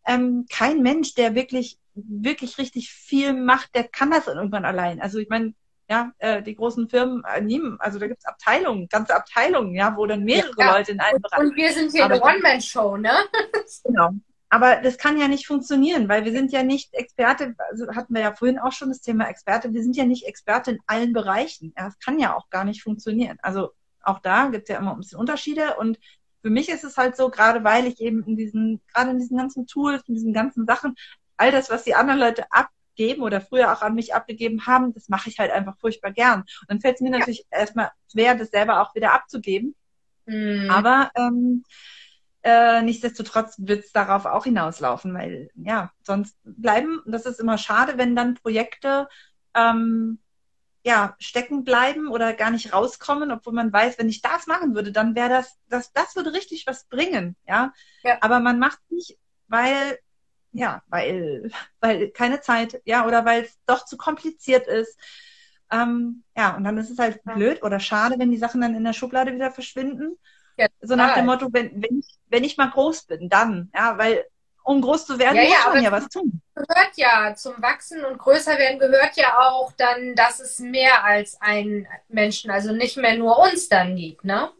ähm, kein Mensch, der wirklich, wirklich richtig viel macht, der kann das irgendwann allein. Also ich meine, ja, äh, die großen Firmen äh, nehmen, also da gibt's Abteilungen, ganze Abteilungen, ja, wo dann mehrere ja, Leute in einem Bereich. Und wir sind hier eine One-Man-Show, ne? genau. Aber das kann ja nicht funktionieren, weil wir sind ja nicht Experte, also hatten wir ja vorhin auch schon das Thema Experte, wir sind ja nicht Experte in allen Bereichen. Ja, das kann ja auch gar nicht funktionieren. Also auch da gibt's ja immer ein bisschen Unterschiede und für mich ist es halt so, gerade weil ich eben in diesen, gerade in diesen ganzen Tools, in diesen ganzen Sachen, all das, was die anderen Leute abgeben oder früher auch an mich abgegeben haben, das mache ich halt einfach furchtbar gern. Und dann fällt es mir ja. natürlich erstmal schwer, das selber auch wieder abzugeben. Mhm. Aber ähm, äh, nichtsdestotrotz wird es darauf auch hinauslaufen, weil ja, sonst bleiben, das ist immer schade, wenn dann Projekte ähm, ja, stecken bleiben oder gar nicht rauskommen, obwohl man weiß, wenn ich das machen würde, dann wäre das, das, das würde richtig was bringen, ja. ja. Aber man macht nicht, weil, ja, weil, weil keine Zeit, ja, oder weil es doch zu kompliziert ist. Ähm, ja, und dann ist es halt ja. blöd oder schade, wenn die Sachen dann in der Schublade wieder verschwinden. Ja, so nach dem Motto, wenn, wenn, ich, wenn ich mal groß bin, dann, ja, weil um groß zu werden, ja, muss ja, man ja was tun. Gehört ja zum Wachsen und größer werden gehört ja auch dann, dass es mehr als einen Menschen, also nicht mehr nur uns dann gibt, ne?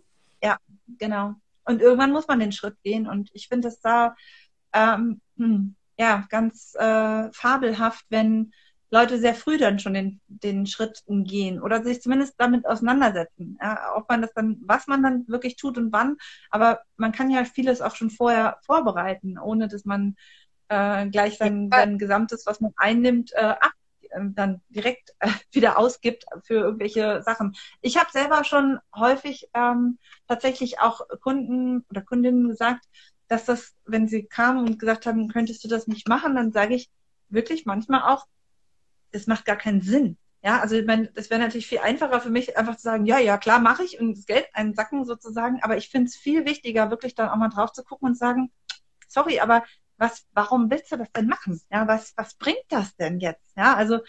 Ja, genau. Und irgendwann muss man den Schritt gehen und ich finde es da ähm, hm, ja ganz äh, fabelhaft, wenn Leute sehr früh dann schon den, den Schritt gehen oder sich zumindest damit auseinandersetzen. Ja, ob man das dann, was man dann wirklich tut und wann, aber man kann ja vieles auch schon vorher vorbereiten, ohne dass man äh, gleich sein, sein gesamtes, was man einnimmt, äh, ab, äh, dann direkt äh, wieder ausgibt für irgendwelche Sachen. Ich habe selber schon häufig ähm, tatsächlich auch Kunden oder Kundinnen gesagt, dass das, wenn sie kamen und gesagt haben, könntest du das nicht machen, dann sage ich wirklich manchmal auch, das macht gar keinen Sinn. Ja, also ich meine, das wäre natürlich viel einfacher für mich, einfach zu sagen, ja, ja, klar, mache ich und das Geld einsacken sozusagen. Aber ich finde es viel wichtiger, wirklich dann auch mal drauf zu gucken und sagen, sorry, aber was, warum willst du das denn machen? Ja, was, was bringt das denn jetzt? Ja, also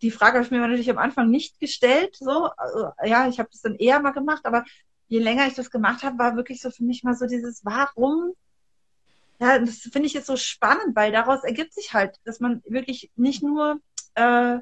die Frage habe ich mir natürlich am Anfang nicht gestellt. So, also, ja, ich habe das dann eher mal gemacht, aber je länger ich das gemacht habe, war wirklich so für mich mal so dieses, warum ja, das finde ich jetzt so spannend, weil daraus ergibt sich halt, dass man wirklich nicht nur äh,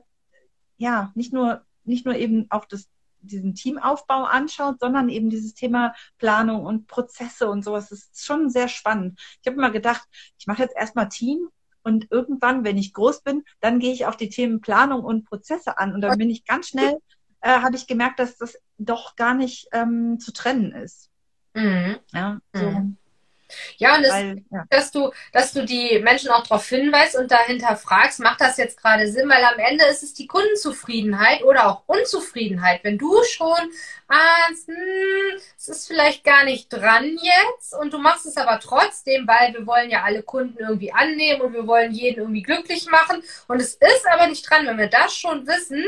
ja, nicht nur, nicht nur eben auch das, diesen Teamaufbau anschaut, sondern eben dieses Thema Planung und Prozesse und sowas. Das ist schon sehr spannend. Ich habe immer gedacht, ich mache jetzt erstmal Team und irgendwann, wenn ich groß bin, dann gehe ich auf die Themen Planung und Prozesse an. Und dann bin ich ganz schnell, äh, habe ich gemerkt, dass das doch gar nicht ähm, zu trennen ist. Mhm. Ja, so. Mhm. Ja, und das, Weil, ja. dass du, dass du die Menschen auch darauf hinweist und dahinter fragst, macht das jetzt gerade Sinn? Weil am Ende ist es die Kundenzufriedenheit oder auch Unzufriedenheit. Wenn du schon ahnst, hm, es ist vielleicht gar nicht dran jetzt und du machst es aber trotzdem, weil wir wollen ja alle Kunden irgendwie annehmen und wir wollen jeden irgendwie glücklich machen und es ist aber nicht dran. Wenn wir das schon wissen,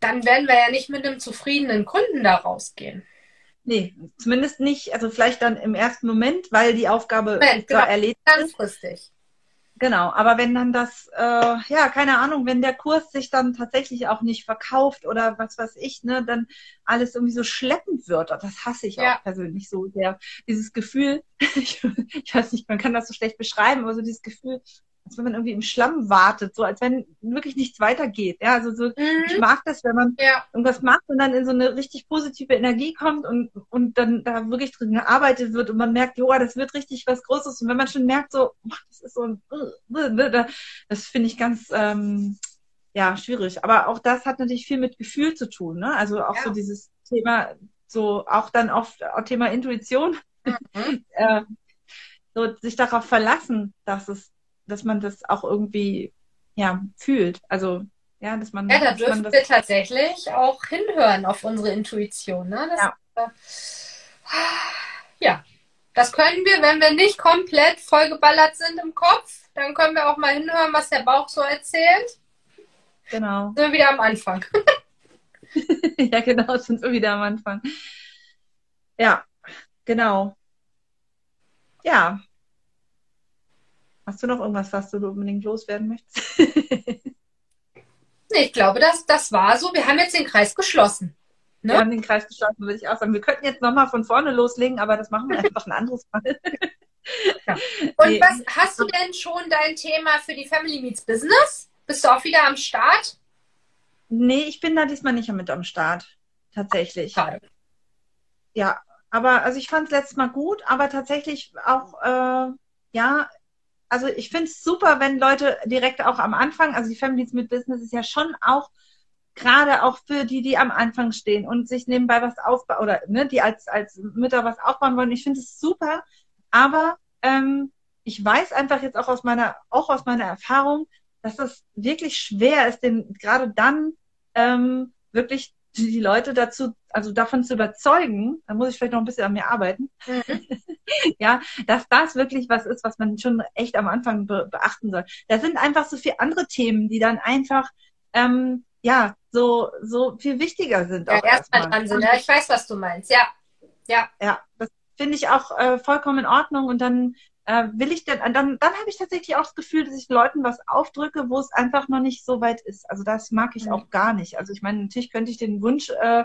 dann werden wir ja nicht mit einem zufriedenen Kunden da rausgehen. Nee, zumindest nicht, also vielleicht dann im ersten Moment, weil die Aufgabe Moment, genau, erledigt ist. Langfristig. Genau, aber wenn dann das, äh, ja, keine Ahnung, wenn der Kurs sich dann tatsächlich auch nicht verkauft oder was weiß ich, ne, dann alles irgendwie so schleppend wird, das hasse ich ja. auch persönlich so sehr. Dieses Gefühl, ich, ich weiß nicht, man kann das so schlecht beschreiben, aber so dieses Gefühl, als wenn man irgendwie im Schlamm wartet, so als wenn wirklich nichts weitergeht. Ja, also so, mhm. ich mag das, wenn man ja. irgendwas macht und dann in so eine richtig positive Energie kommt und, und dann da wirklich drin gearbeitet wird und man merkt, joa, das wird richtig was Großes. Und wenn man schon merkt, so, das ist so ein, das finde ich ganz, ähm, ja, schwierig. Aber auch das hat natürlich viel mit Gefühl zu tun, ne? Also auch ja. so dieses Thema, so auch dann auf, auf Thema Intuition, mhm. äh, so sich darauf verlassen, dass es dass man das auch irgendwie ja, fühlt. Also ja, dass man. Ja, da dürfen wir tatsächlich auch hinhören auf unsere Intuition. Ne? Das, ja. Äh, ja, das können wir, wenn wir nicht komplett vollgeballert sind im Kopf, dann können wir auch mal hinhören, was der Bauch so erzählt. Genau. Sind wir wieder am Anfang. ja, genau, sind wir wieder am Anfang. Ja, genau. Ja, Hast du noch irgendwas, was du unbedingt loswerden möchtest? nee, ich glaube, das, das war so. Wir haben jetzt den Kreis geschlossen. Ne? Wir haben den Kreis geschlossen, würde ich auch sagen. Wir könnten jetzt nochmal von vorne loslegen, aber das machen wir einfach ein anderes Mal. ja. Und nee. was hast du denn schon dein Thema für die Family Meets Business? Bist du auch wieder am Start? Nee, ich bin da diesmal nicht mit am Start. Tatsächlich. Schade. Ja, aber also ich fand es letztes Mal gut, aber tatsächlich auch, äh, ja, also ich finde es super, wenn Leute direkt auch am Anfang, also die Families mit Business ist ja schon auch gerade auch für die, die am Anfang stehen und sich nebenbei was aufbauen oder ne, die als, als Mütter was aufbauen wollen. Ich finde es super, aber ähm, ich weiß einfach jetzt auch aus meiner, auch aus meiner Erfahrung, dass es wirklich schwer ist, den gerade dann ähm, wirklich die Leute dazu, also davon zu überzeugen, da muss ich vielleicht noch ein bisschen an mir arbeiten, mhm. ja, dass das wirklich was ist, was man schon echt am Anfang be beachten soll. Da sind einfach so viele andere Themen, die dann einfach, ähm, ja, so, so viel wichtiger sind. Ja, erstmal dran sind, ja, ich weiß, was du meinst, ja. Ja. Ja, das finde ich auch äh, vollkommen in Ordnung und dann äh, will ich denn, dann, dann habe ich tatsächlich auch das Gefühl, dass ich Leuten was aufdrücke, wo es einfach noch nicht so weit ist. Also das mag ich mhm. auch gar nicht. Also ich meine, natürlich könnte ich den Wunsch äh,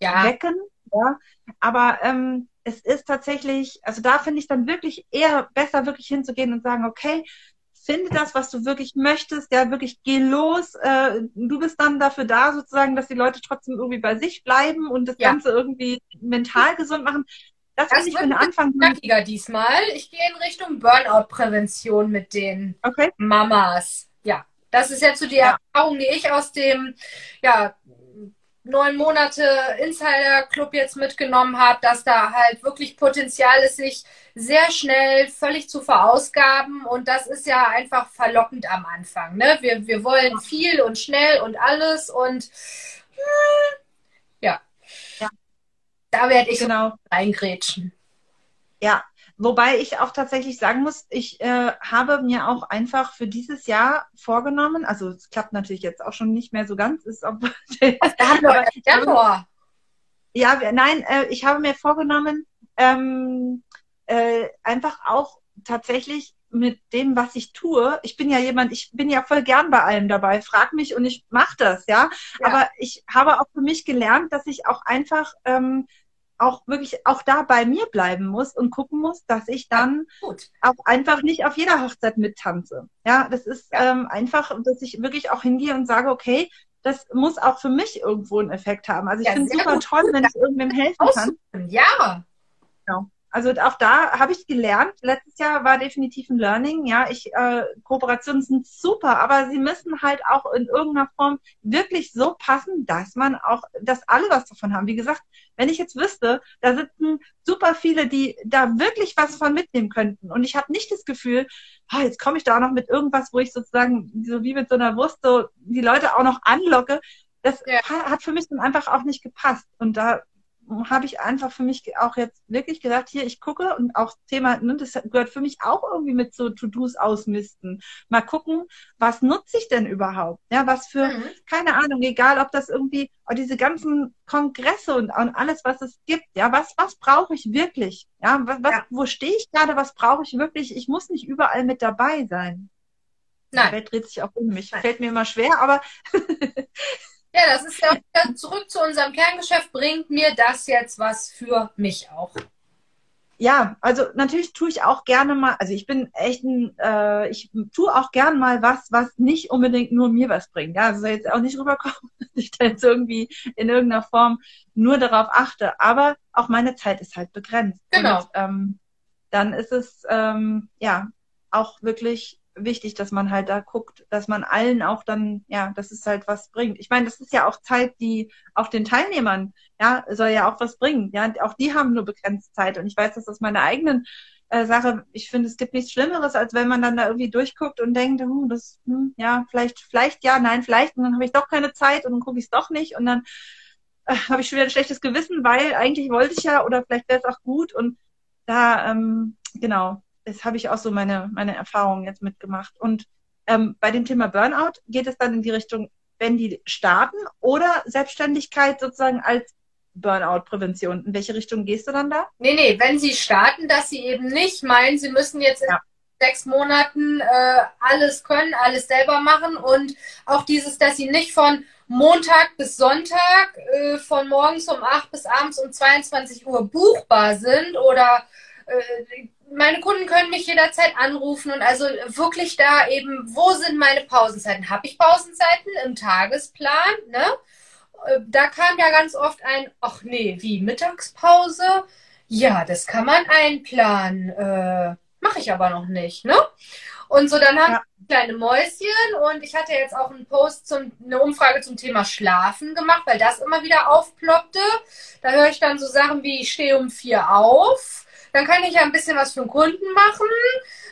ja. wecken, ja, aber ähm, es ist tatsächlich, also da finde ich dann wirklich eher besser, wirklich hinzugehen und sagen, okay, finde das, was du wirklich möchtest, ja, wirklich geh los. Äh, du bist dann dafür da, sozusagen, dass die Leute trotzdem irgendwie bei sich bleiben und das ja. Ganze irgendwie mental gesund machen. Das, das ich für den Anfang. Knackiger diesmal. Ich gehe in Richtung Burnout-Prävention mit den okay. Mamas. Ja, das ist jetzt so die ja. Erfahrung, die ich aus dem ja, neun Monate Insider Club jetzt mitgenommen habe, dass da halt wirklich Potenzial ist, sich sehr schnell völlig zu verausgaben. Und das ist ja einfach verlockend am Anfang. Ne? Wir, wir wollen viel und schnell und alles und hm, da werde ich genau. reingrätschen. Ja, wobei ich auch tatsächlich sagen muss, ich äh, habe mir auch einfach für dieses Jahr vorgenommen, also es klappt natürlich jetzt auch schon nicht mehr so ganz, ist ob, Januar. Ja, nein, äh, ich habe mir vorgenommen, ähm, äh, einfach auch tatsächlich mit dem, was ich tue. Ich bin ja jemand, ich bin ja voll gern bei allem dabei. Frag mich und ich mache das, ja? ja? Aber ich habe auch für mich gelernt, dass ich auch einfach ähm, auch wirklich auch da bei mir bleiben muss und gucken muss, dass ich dann ja, auch einfach nicht auf jeder Hochzeit mittanze. Ja, das ist ähm, einfach, dass ich wirklich auch hingehe und sage, okay, das muss auch für mich irgendwo einen Effekt haben. Also ich ja, finde es super toll, wenn ich irgendwem helfen kann. Ja. Genau. Also auch da habe ich gelernt. Letztes Jahr war definitiv ein Learning. Ja, ich äh, Kooperationen sind super, aber sie müssen halt auch in irgendeiner Form wirklich so passen, dass man auch, dass alle was davon haben. Wie gesagt, wenn ich jetzt wüsste, da sitzen super viele, die da wirklich was von mitnehmen könnten, und ich habe nicht das Gefühl, oh, jetzt komme ich da auch noch mit irgendwas, wo ich sozusagen so wie mit so einer Wurst so die Leute auch noch anlocke. Das ja. hat für mich dann einfach auch nicht gepasst. Und da habe ich einfach für mich auch jetzt wirklich gesagt, hier, ich gucke und auch Thema, ne, das gehört für mich auch irgendwie mit so To-Dos ausmisten. Mal gucken, was nutze ich denn überhaupt? Ja, was für, mhm. keine Ahnung, egal ob das irgendwie, oh, diese ganzen Kongresse und, und alles, was es gibt, ja, was, was brauche ich wirklich? Ja, was, was ja. wo stehe ich gerade, was brauche ich wirklich? Ich muss nicht überall mit dabei sein. Nein. Die Welt dreht sich auch um mich. Nein. Fällt mir immer schwer, aber Ja, das ist ja wieder zurück zu unserem Kerngeschäft. Bringt mir das jetzt was für mich auch? Ja, also natürlich tue ich auch gerne mal, also ich bin echt ein, äh, ich tue auch gern mal was, was nicht unbedingt nur mir was bringt. Ja, also soll jetzt auch nicht rüberkommen, dass ich da jetzt irgendwie in irgendeiner Form nur darauf achte. Aber auch meine Zeit ist halt begrenzt. Genau. Und, ähm, dann ist es ähm, ja auch wirklich wichtig, dass man halt da guckt, dass man allen auch dann, ja, dass es halt was bringt. Ich meine, das ist ja auch Zeit, die auch den Teilnehmern, ja, soll ja auch was bringen. Ja, auch die haben nur begrenzt Zeit. Und ich weiß das aus meiner eigenen äh, Sache. Ich finde, es gibt nichts Schlimmeres, als wenn man dann da irgendwie durchguckt und denkt, hm, das, hm, ja, vielleicht, vielleicht ja, nein, vielleicht, und dann habe ich doch keine Zeit und dann gucke ich es doch nicht und dann äh, habe ich schon wieder ein schlechtes Gewissen, weil eigentlich wollte ich ja oder vielleicht wäre es auch gut und da, ähm, genau, das habe ich auch so meine, meine Erfahrungen jetzt mitgemacht. Und ähm, bei dem Thema Burnout geht es dann in die Richtung, wenn die starten oder Selbstständigkeit sozusagen als Burnout-Prävention. In welche Richtung gehst du dann da? Nee, nee, wenn sie starten, dass sie eben nicht meinen, sie müssen jetzt ja. in sechs Monaten äh, alles können, alles selber machen und auch dieses, dass sie nicht von Montag bis Sonntag äh, von morgens um 8 bis abends um 22 Uhr buchbar sind oder meine Kunden können mich jederzeit anrufen und also wirklich da eben, wo sind meine Pausenzeiten? Habe ich Pausenzeiten im Tagesplan? Ne? Äh, da kam ja ganz oft ein, ach nee, wie Mittagspause? Ja, das kann man einplanen. Äh, Mache ich aber noch nicht, ne? Und so, dann haben ja. kleine Mäuschen und ich hatte jetzt auch einen Post zum, eine Umfrage zum Thema Schlafen gemacht, weil das immer wieder aufploppte. Da höre ich dann so Sachen wie, ich stehe um vier auf dann kann ich ja ein bisschen was für den Kunden machen.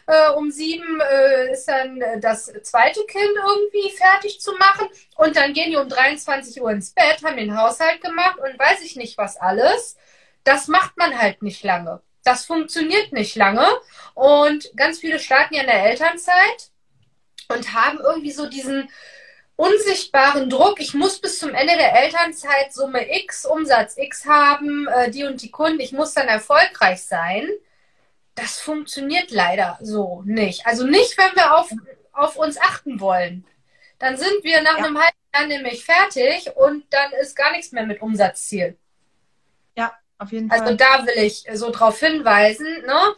Äh, um sieben äh, ist dann das zweite Kind irgendwie fertig zu machen. Und dann gehen die um 23 Uhr ins Bett, haben den Haushalt gemacht und weiß ich nicht was alles. Das macht man halt nicht lange. Das funktioniert nicht lange. Und ganz viele starten ja in der Elternzeit und haben irgendwie so diesen unsichtbaren Druck, ich muss bis zum Ende der Elternzeit Summe X, Umsatz X haben, äh, die und die Kunden, ich muss dann erfolgreich sein. Das funktioniert leider so nicht. Also nicht, wenn wir auf, auf uns achten wollen. Dann sind wir nach ja. einem halben Jahr nämlich fertig und dann ist gar nichts mehr mit Umsatzziel. Ja, auf jeden also Fall. Also da will ich so drauf hinweisen, ne?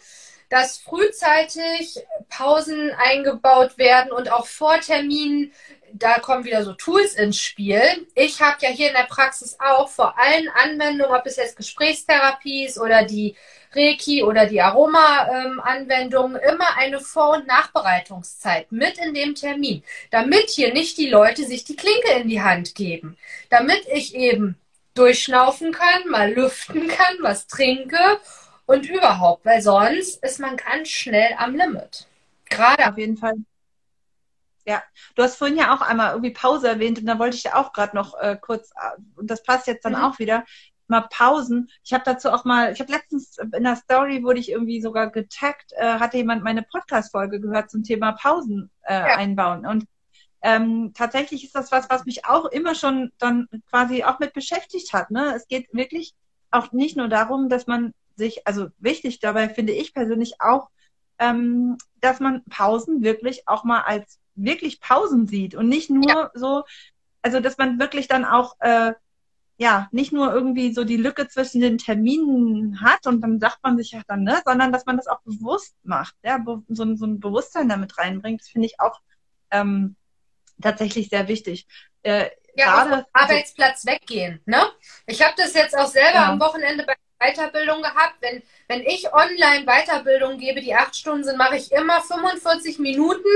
Dass frühzeitig Pausen eingebaut werden und auch vor Terminen da kommen wieder so Tools ins Spiel. Ich habe ja hier in der Praxis auch vor allen Anwendungen, ob es jetzt Gesprächstherapie ist oder die Reiki oder die Aroma-Anwendungen, ähm, immer eine Vor- und Nachbereitungszeit mit in dem Termin, damit hier nicht die Leute sich die Klinke in die Hand geben, damit ich eben durchschnaufen kann, mal lüften kann, was trinke und überhaupt, weil sonst ist man ganz schnell am Limit. Gerade auf jeden Fall. Ja, du hast vorhin ja auch einmal irgendwie Pause erwähnt und da wollte ich ja auch gerade noch äh, kurz, äh, und das passt jetzt dann mhm. auch wieder, mal Pausen. Ich habe dazu auch mal, ich habe letztens in der Story wurde ich irgendwie sogar getaggt, äh, hatte jemand meine Podcast-Folge gehört zum Thema Pausen äh, ja. einbauen. Und ähm, tatsächlich ist das was, was mich auch immer schon dann quasi auch mit beschäftigt hat. Ne? Es geht wirklich auch nicht nur darum, dass man sich, also wichtig dabei finde ich persönlich auch, ähm, dass man Pausen wirklich auch mal als wirklich Pausen sieht und nicht nur ja. so, also dass man wirklich dann auch äh, ja nicht nur irgendwie so die Lücke zwischen den Terminen hat und dann sagt man sich ja dann, ne, sondern dass man das auch bewusst macht, ja, so, so ein Bewusstsein damit reinbringt, das finde ich auch ähm, tatsächlich sehr wichtig. Äh, ja, gerade, auf Arbeitsplatz weggehen, ne? Ich habe das jetzt auch selber ja. am Wochenende bei Weiterbildung gehabt. Wenn, wenn ich online Weiterbildung gebe, die acht Stunden sind, mache ich immer 45 Minuten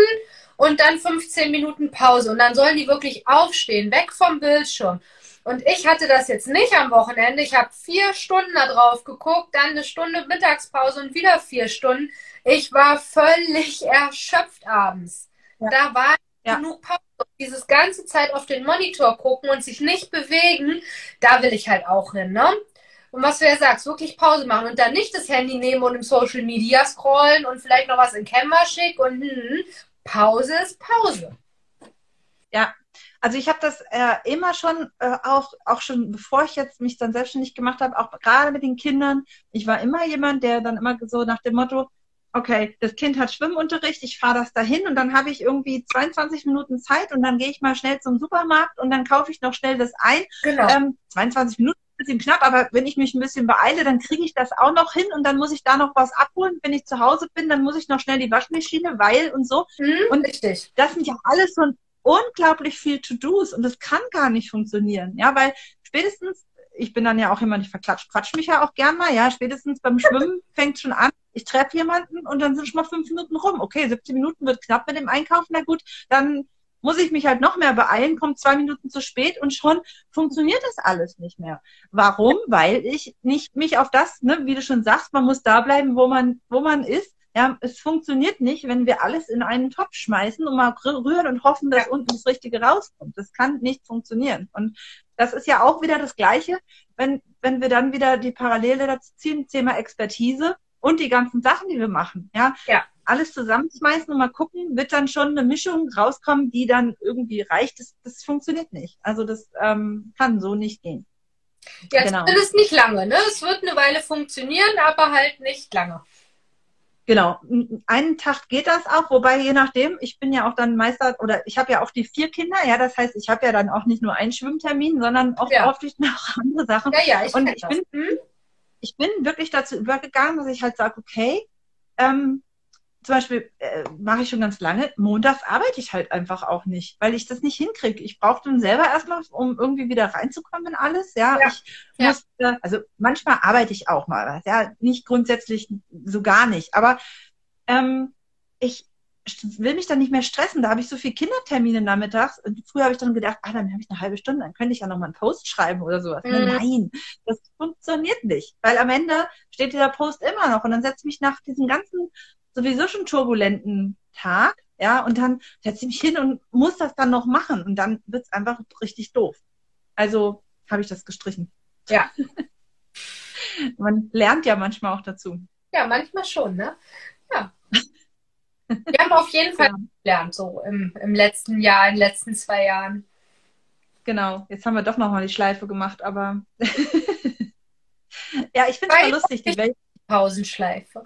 und dann 15 Minuten Pause. Und dann sollen die wirklich aufstehen, weg vom Bildschirm. Und ich hatte das jetzt nicht am Wochenende. Ich habe vier Stunden da drauf geguckt, dann eine Stunde Mittagspause und wieder vier Stunden. Ich war völlig erschöpft abends. Ja. Da war ja. genug Pause. Dieses ganze Zeit auf den Monitor gucken und sich nicht bewegen, da will ich halt auch hin, ne? Und was du ja sagst, wirklich Pause machen und dann nicht das Handy nehmen und im Social Media scrollen und vielleicht noch was in Canva schick und hm, Pause ist Pause. Ja, also ich habe das äh, immer schon, äh, auch, auch schon bevor ich jetzt mich dann selbstständig gemacht habe, auch gerade mit den Kindern. Ich war immer jemand, der dann immer so nach dem Motto, okay, das Kind hat Schwimmunterricht, ich fahre das dahin und dann habe ich irgendwie 22 Minuten Zeit und dann gehe ich mal schnell zum Supermarkt und dann kaufe ich noch schnell das ein. Genau. Ähm, 22 Minuten bisschen knapp, aber wenn ich mich ein bisschen beeile, dann kriege ich das auch noch hin und dann muss ich da noch was abholen. Wenn ich zu Hause bin, dann muss ich noch schnell die Waschmaschine, weil und so. Mhm, und richtig. das sind ja alles so unglaublich viel To-Dos und das kann gar nicht funktionieren. Ja, weil spätestens, ich bin dann ja auch jemand, ich verklatscht, quatsch mich ja auch gern mal, ja, spätestens beim Schwimmen fängt schon an, ich treffe jemanden und dann sind schon mal fünf Minuten rum. Okay, 17 Minuten wird knapp mit dem Einkaufen, na gut, dann muss ich mich halt noch mehr beeilen, kommt zwei Minuten zu spät und schon funktioniert das alles nicht mehr. Warum? Weil ich nicht mich auf das, ne, wie du schon sagst, man muss da bleiben, wo man, wo man ist. Ja, es funktioniert nicht, wenn wir alles in einen Topf schmeißen und mal rühren und hoffen, dass unten das Richtige rauskommt. Das kann nicht funktionieren. Und das ist ja auch wieder das Gleiche, wenn, wenn wir dann wieder die Parallele dazu ziehen, Thema Expertise und die ganzen Sachen, die wir machen. Ja, ja. alles zusammenschmeißen und mal gucken, wird dann schon eine Mischung rauskommen, die dann irgendwie reicht. Das, das funktioniert nicht. Also das ähm, kann so nicht gehen. Ja, genau. zumindest nicht lange. Ne? Es wird eine Weile funktionieren, aber halt nicht lange. Genau, einen Tag geht das auch, wobei je nachdem, ich bin ja auch dann Meister oder ich habe ja auch die vier Kinder, ja, das heißt, ich habe ja dann auch nicht nur einen Schwimmtermin, sondern oft, ja. oft noch andere Sachen. Ja, ja, ich und ich bin, hm? Ich bin wirklich dazu übergegangen, dass ich halt sage, okay, ähm, zum Beispiel äh, mache ich schon ganz lange, montags arbeite ich halt einfach auch nicht, weil ich das nicht hinkriege. Ich brauche dann selber erstmal, um irgendwie wieder reinzukommen in alles. Ja, ja. ich ja. muss, äh, also manchmal arbeite ich auch mal was, ja, nicht grundsätzlich so gar nicht, aber ähm, ich will mich dann nicht mehr stressen. Da habe ich so viele Kindertermine nachmittags. Und früher habe ich dann gedacht, ah, dann habe ich eine halbe Stunde, dann könnte ich ja noch mal einen Post schreiben oder sowas. Mhm. Nein, das funktioniert nicht. Weil am Ende steht dieser Post immer noch. Und dann setze ich mich nach diesem ganzen, sowieso schon turbulenten Tag, ja, und dann setze ich mich hin und muss das dann noch machen. Und dann wird es einfach richtig doof. Also habe ich das gestrichen. Ja. Man lernt ja manchmal auch dazu. Ja, manchmal schon, ne? Ja. Wir haben auf jeden Fall ja. gelernt, so im, im letzten Jahr, in den letzten zwei Jahren. Genau, jetzt haben wir doch nochmal die Schleife gemacht, aber ja, ich finde es lustig, die Welt. Pausenschleife.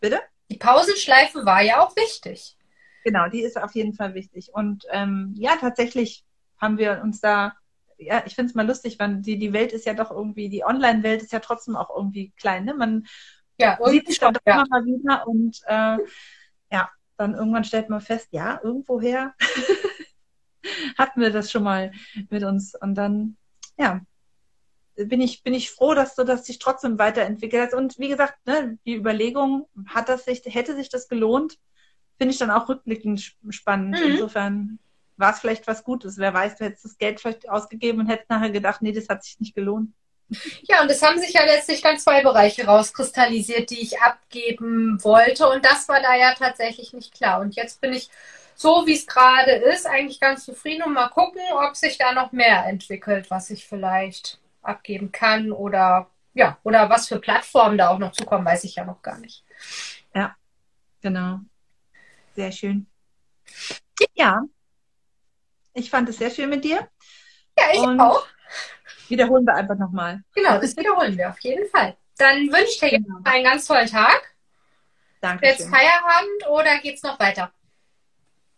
Bitte? Die Pausenschleife war ja auch wichtig. Genau, die ist auf jeden Fall wichtig. Und ähm, ja, tatsächlich haben wir uns da, ja, ich finde es mal lustig, weil die, die Welt ist ja doch irgendwie, die Online-Welt ist ja trotzdem auch irgendwie klein. Ne? Man ja, sieht sich dann ja. immer mal wieder und äh, ja, dann irgendwann stellt man fest, ja, irgendwoher hatten wir das schon mal mit uns. Und dann, ja, bin ich, bin ich froh, dass du das sich trotzdem weiterentwickelt hast. Und wie gesagt, ne, die Überlegung, hat das sich, hätte sich das gelohnt, finde ich dann auch rückblickend spannend. Mhm. Insofern war es vielleicht was Gutes. Wer weiß, du hättest das Geld vielleicht ausgegeben und hättest nachher gedacht, nee, das hat sich nicht gelohnt. Ja, und es haben sich ja letztlich dann zwei Bereiche rauskristallisiert, die ich abgeben wollte. Und das war da ja tatsächlich nicht klar. Und jetzt bin ich so, wie es gerade ist, eigentlich ganz zufrieden und mal gucken, ob sich da noch mehr entwickelt, was ich vielleicht abgeben kann oder ja, oder was für Plattformen da auch noch zukommen, weiß ich ja noch gar nicht. Ja, genau. Sehr schön. Ja, ich fand es sehr schön mit dir. Ja, ich und auch wiederholen wir einfach nochmal. Genau, das wiederholen wir auf jeden Fall. Dann wünsche ich dir jetzt genau. einen ganz tollen Tag. Danke. Jetzt Feierabend oder geht es noch weiter?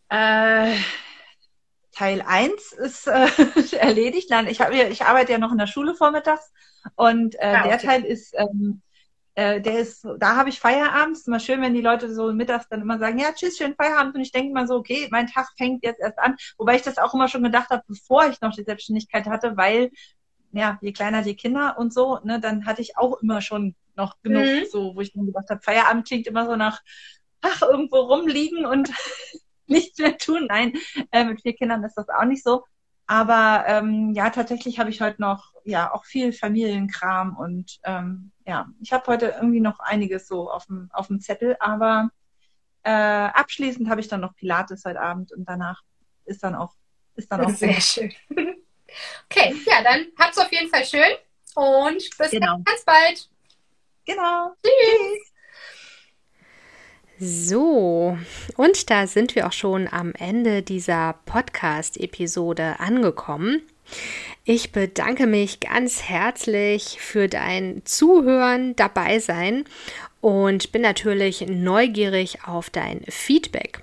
Äh, Teil 1 ist äh, erledigt. Nein, ich, hab, ich arbeite ja noch in der Schule vormittags und äh, ja, okay. der Teil ist, ähm, äh, der ist, da habe ich Feierabend. Ist immer schön, wenn die Leute so mittags dann immer sagen, ja, tschüss, schönen Feierabend. Und ich denke mal so, okay, mein Tag fängt jetzt erst an. Wobei ich das auch immer schon gedacht habe, bevor ich noch die Selbstständigkeit hatte, weil ja, je kleiner die Kinder und so, ne, dann hatte ich auch immer schon noch genug, mhm. so, wo ich dann gedacht habe, Feierabend klingt immer so nach, ach, irgendwo rumliegen und nichts mehr tun. Nein, äh, mit vier Kindern ist das auch nicht so. Aber ähm, ja, tatsächlich habe ich heute noch ja auch viel Familienkram und ähm, ja, ich habe heute irgendwie noch einiges so auf dem auf dem Zettel, aber äh, abschließend habe ich dann noch Pilates heute Abend und danach ist dann auch ist dann auch sehr schön. Okay, ja, dann habt's auf jeden Fall schön und bis genau. ganz bald. Genau. Tschüss. So, und da sind wir auch schon am Ende dieser Podcast-Episode angekommen. Ich bedanke mich ganz herzlich für dein Zuhören, dabei sein und bin natürlich neugierig auf dein Feedback.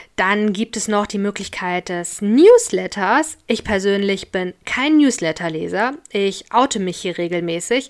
Dann gibt es noch die Möglichkeit des Newsletters. Ich persönlich bin kein Newsletterleser. Ich oute mich hier regelmäßig.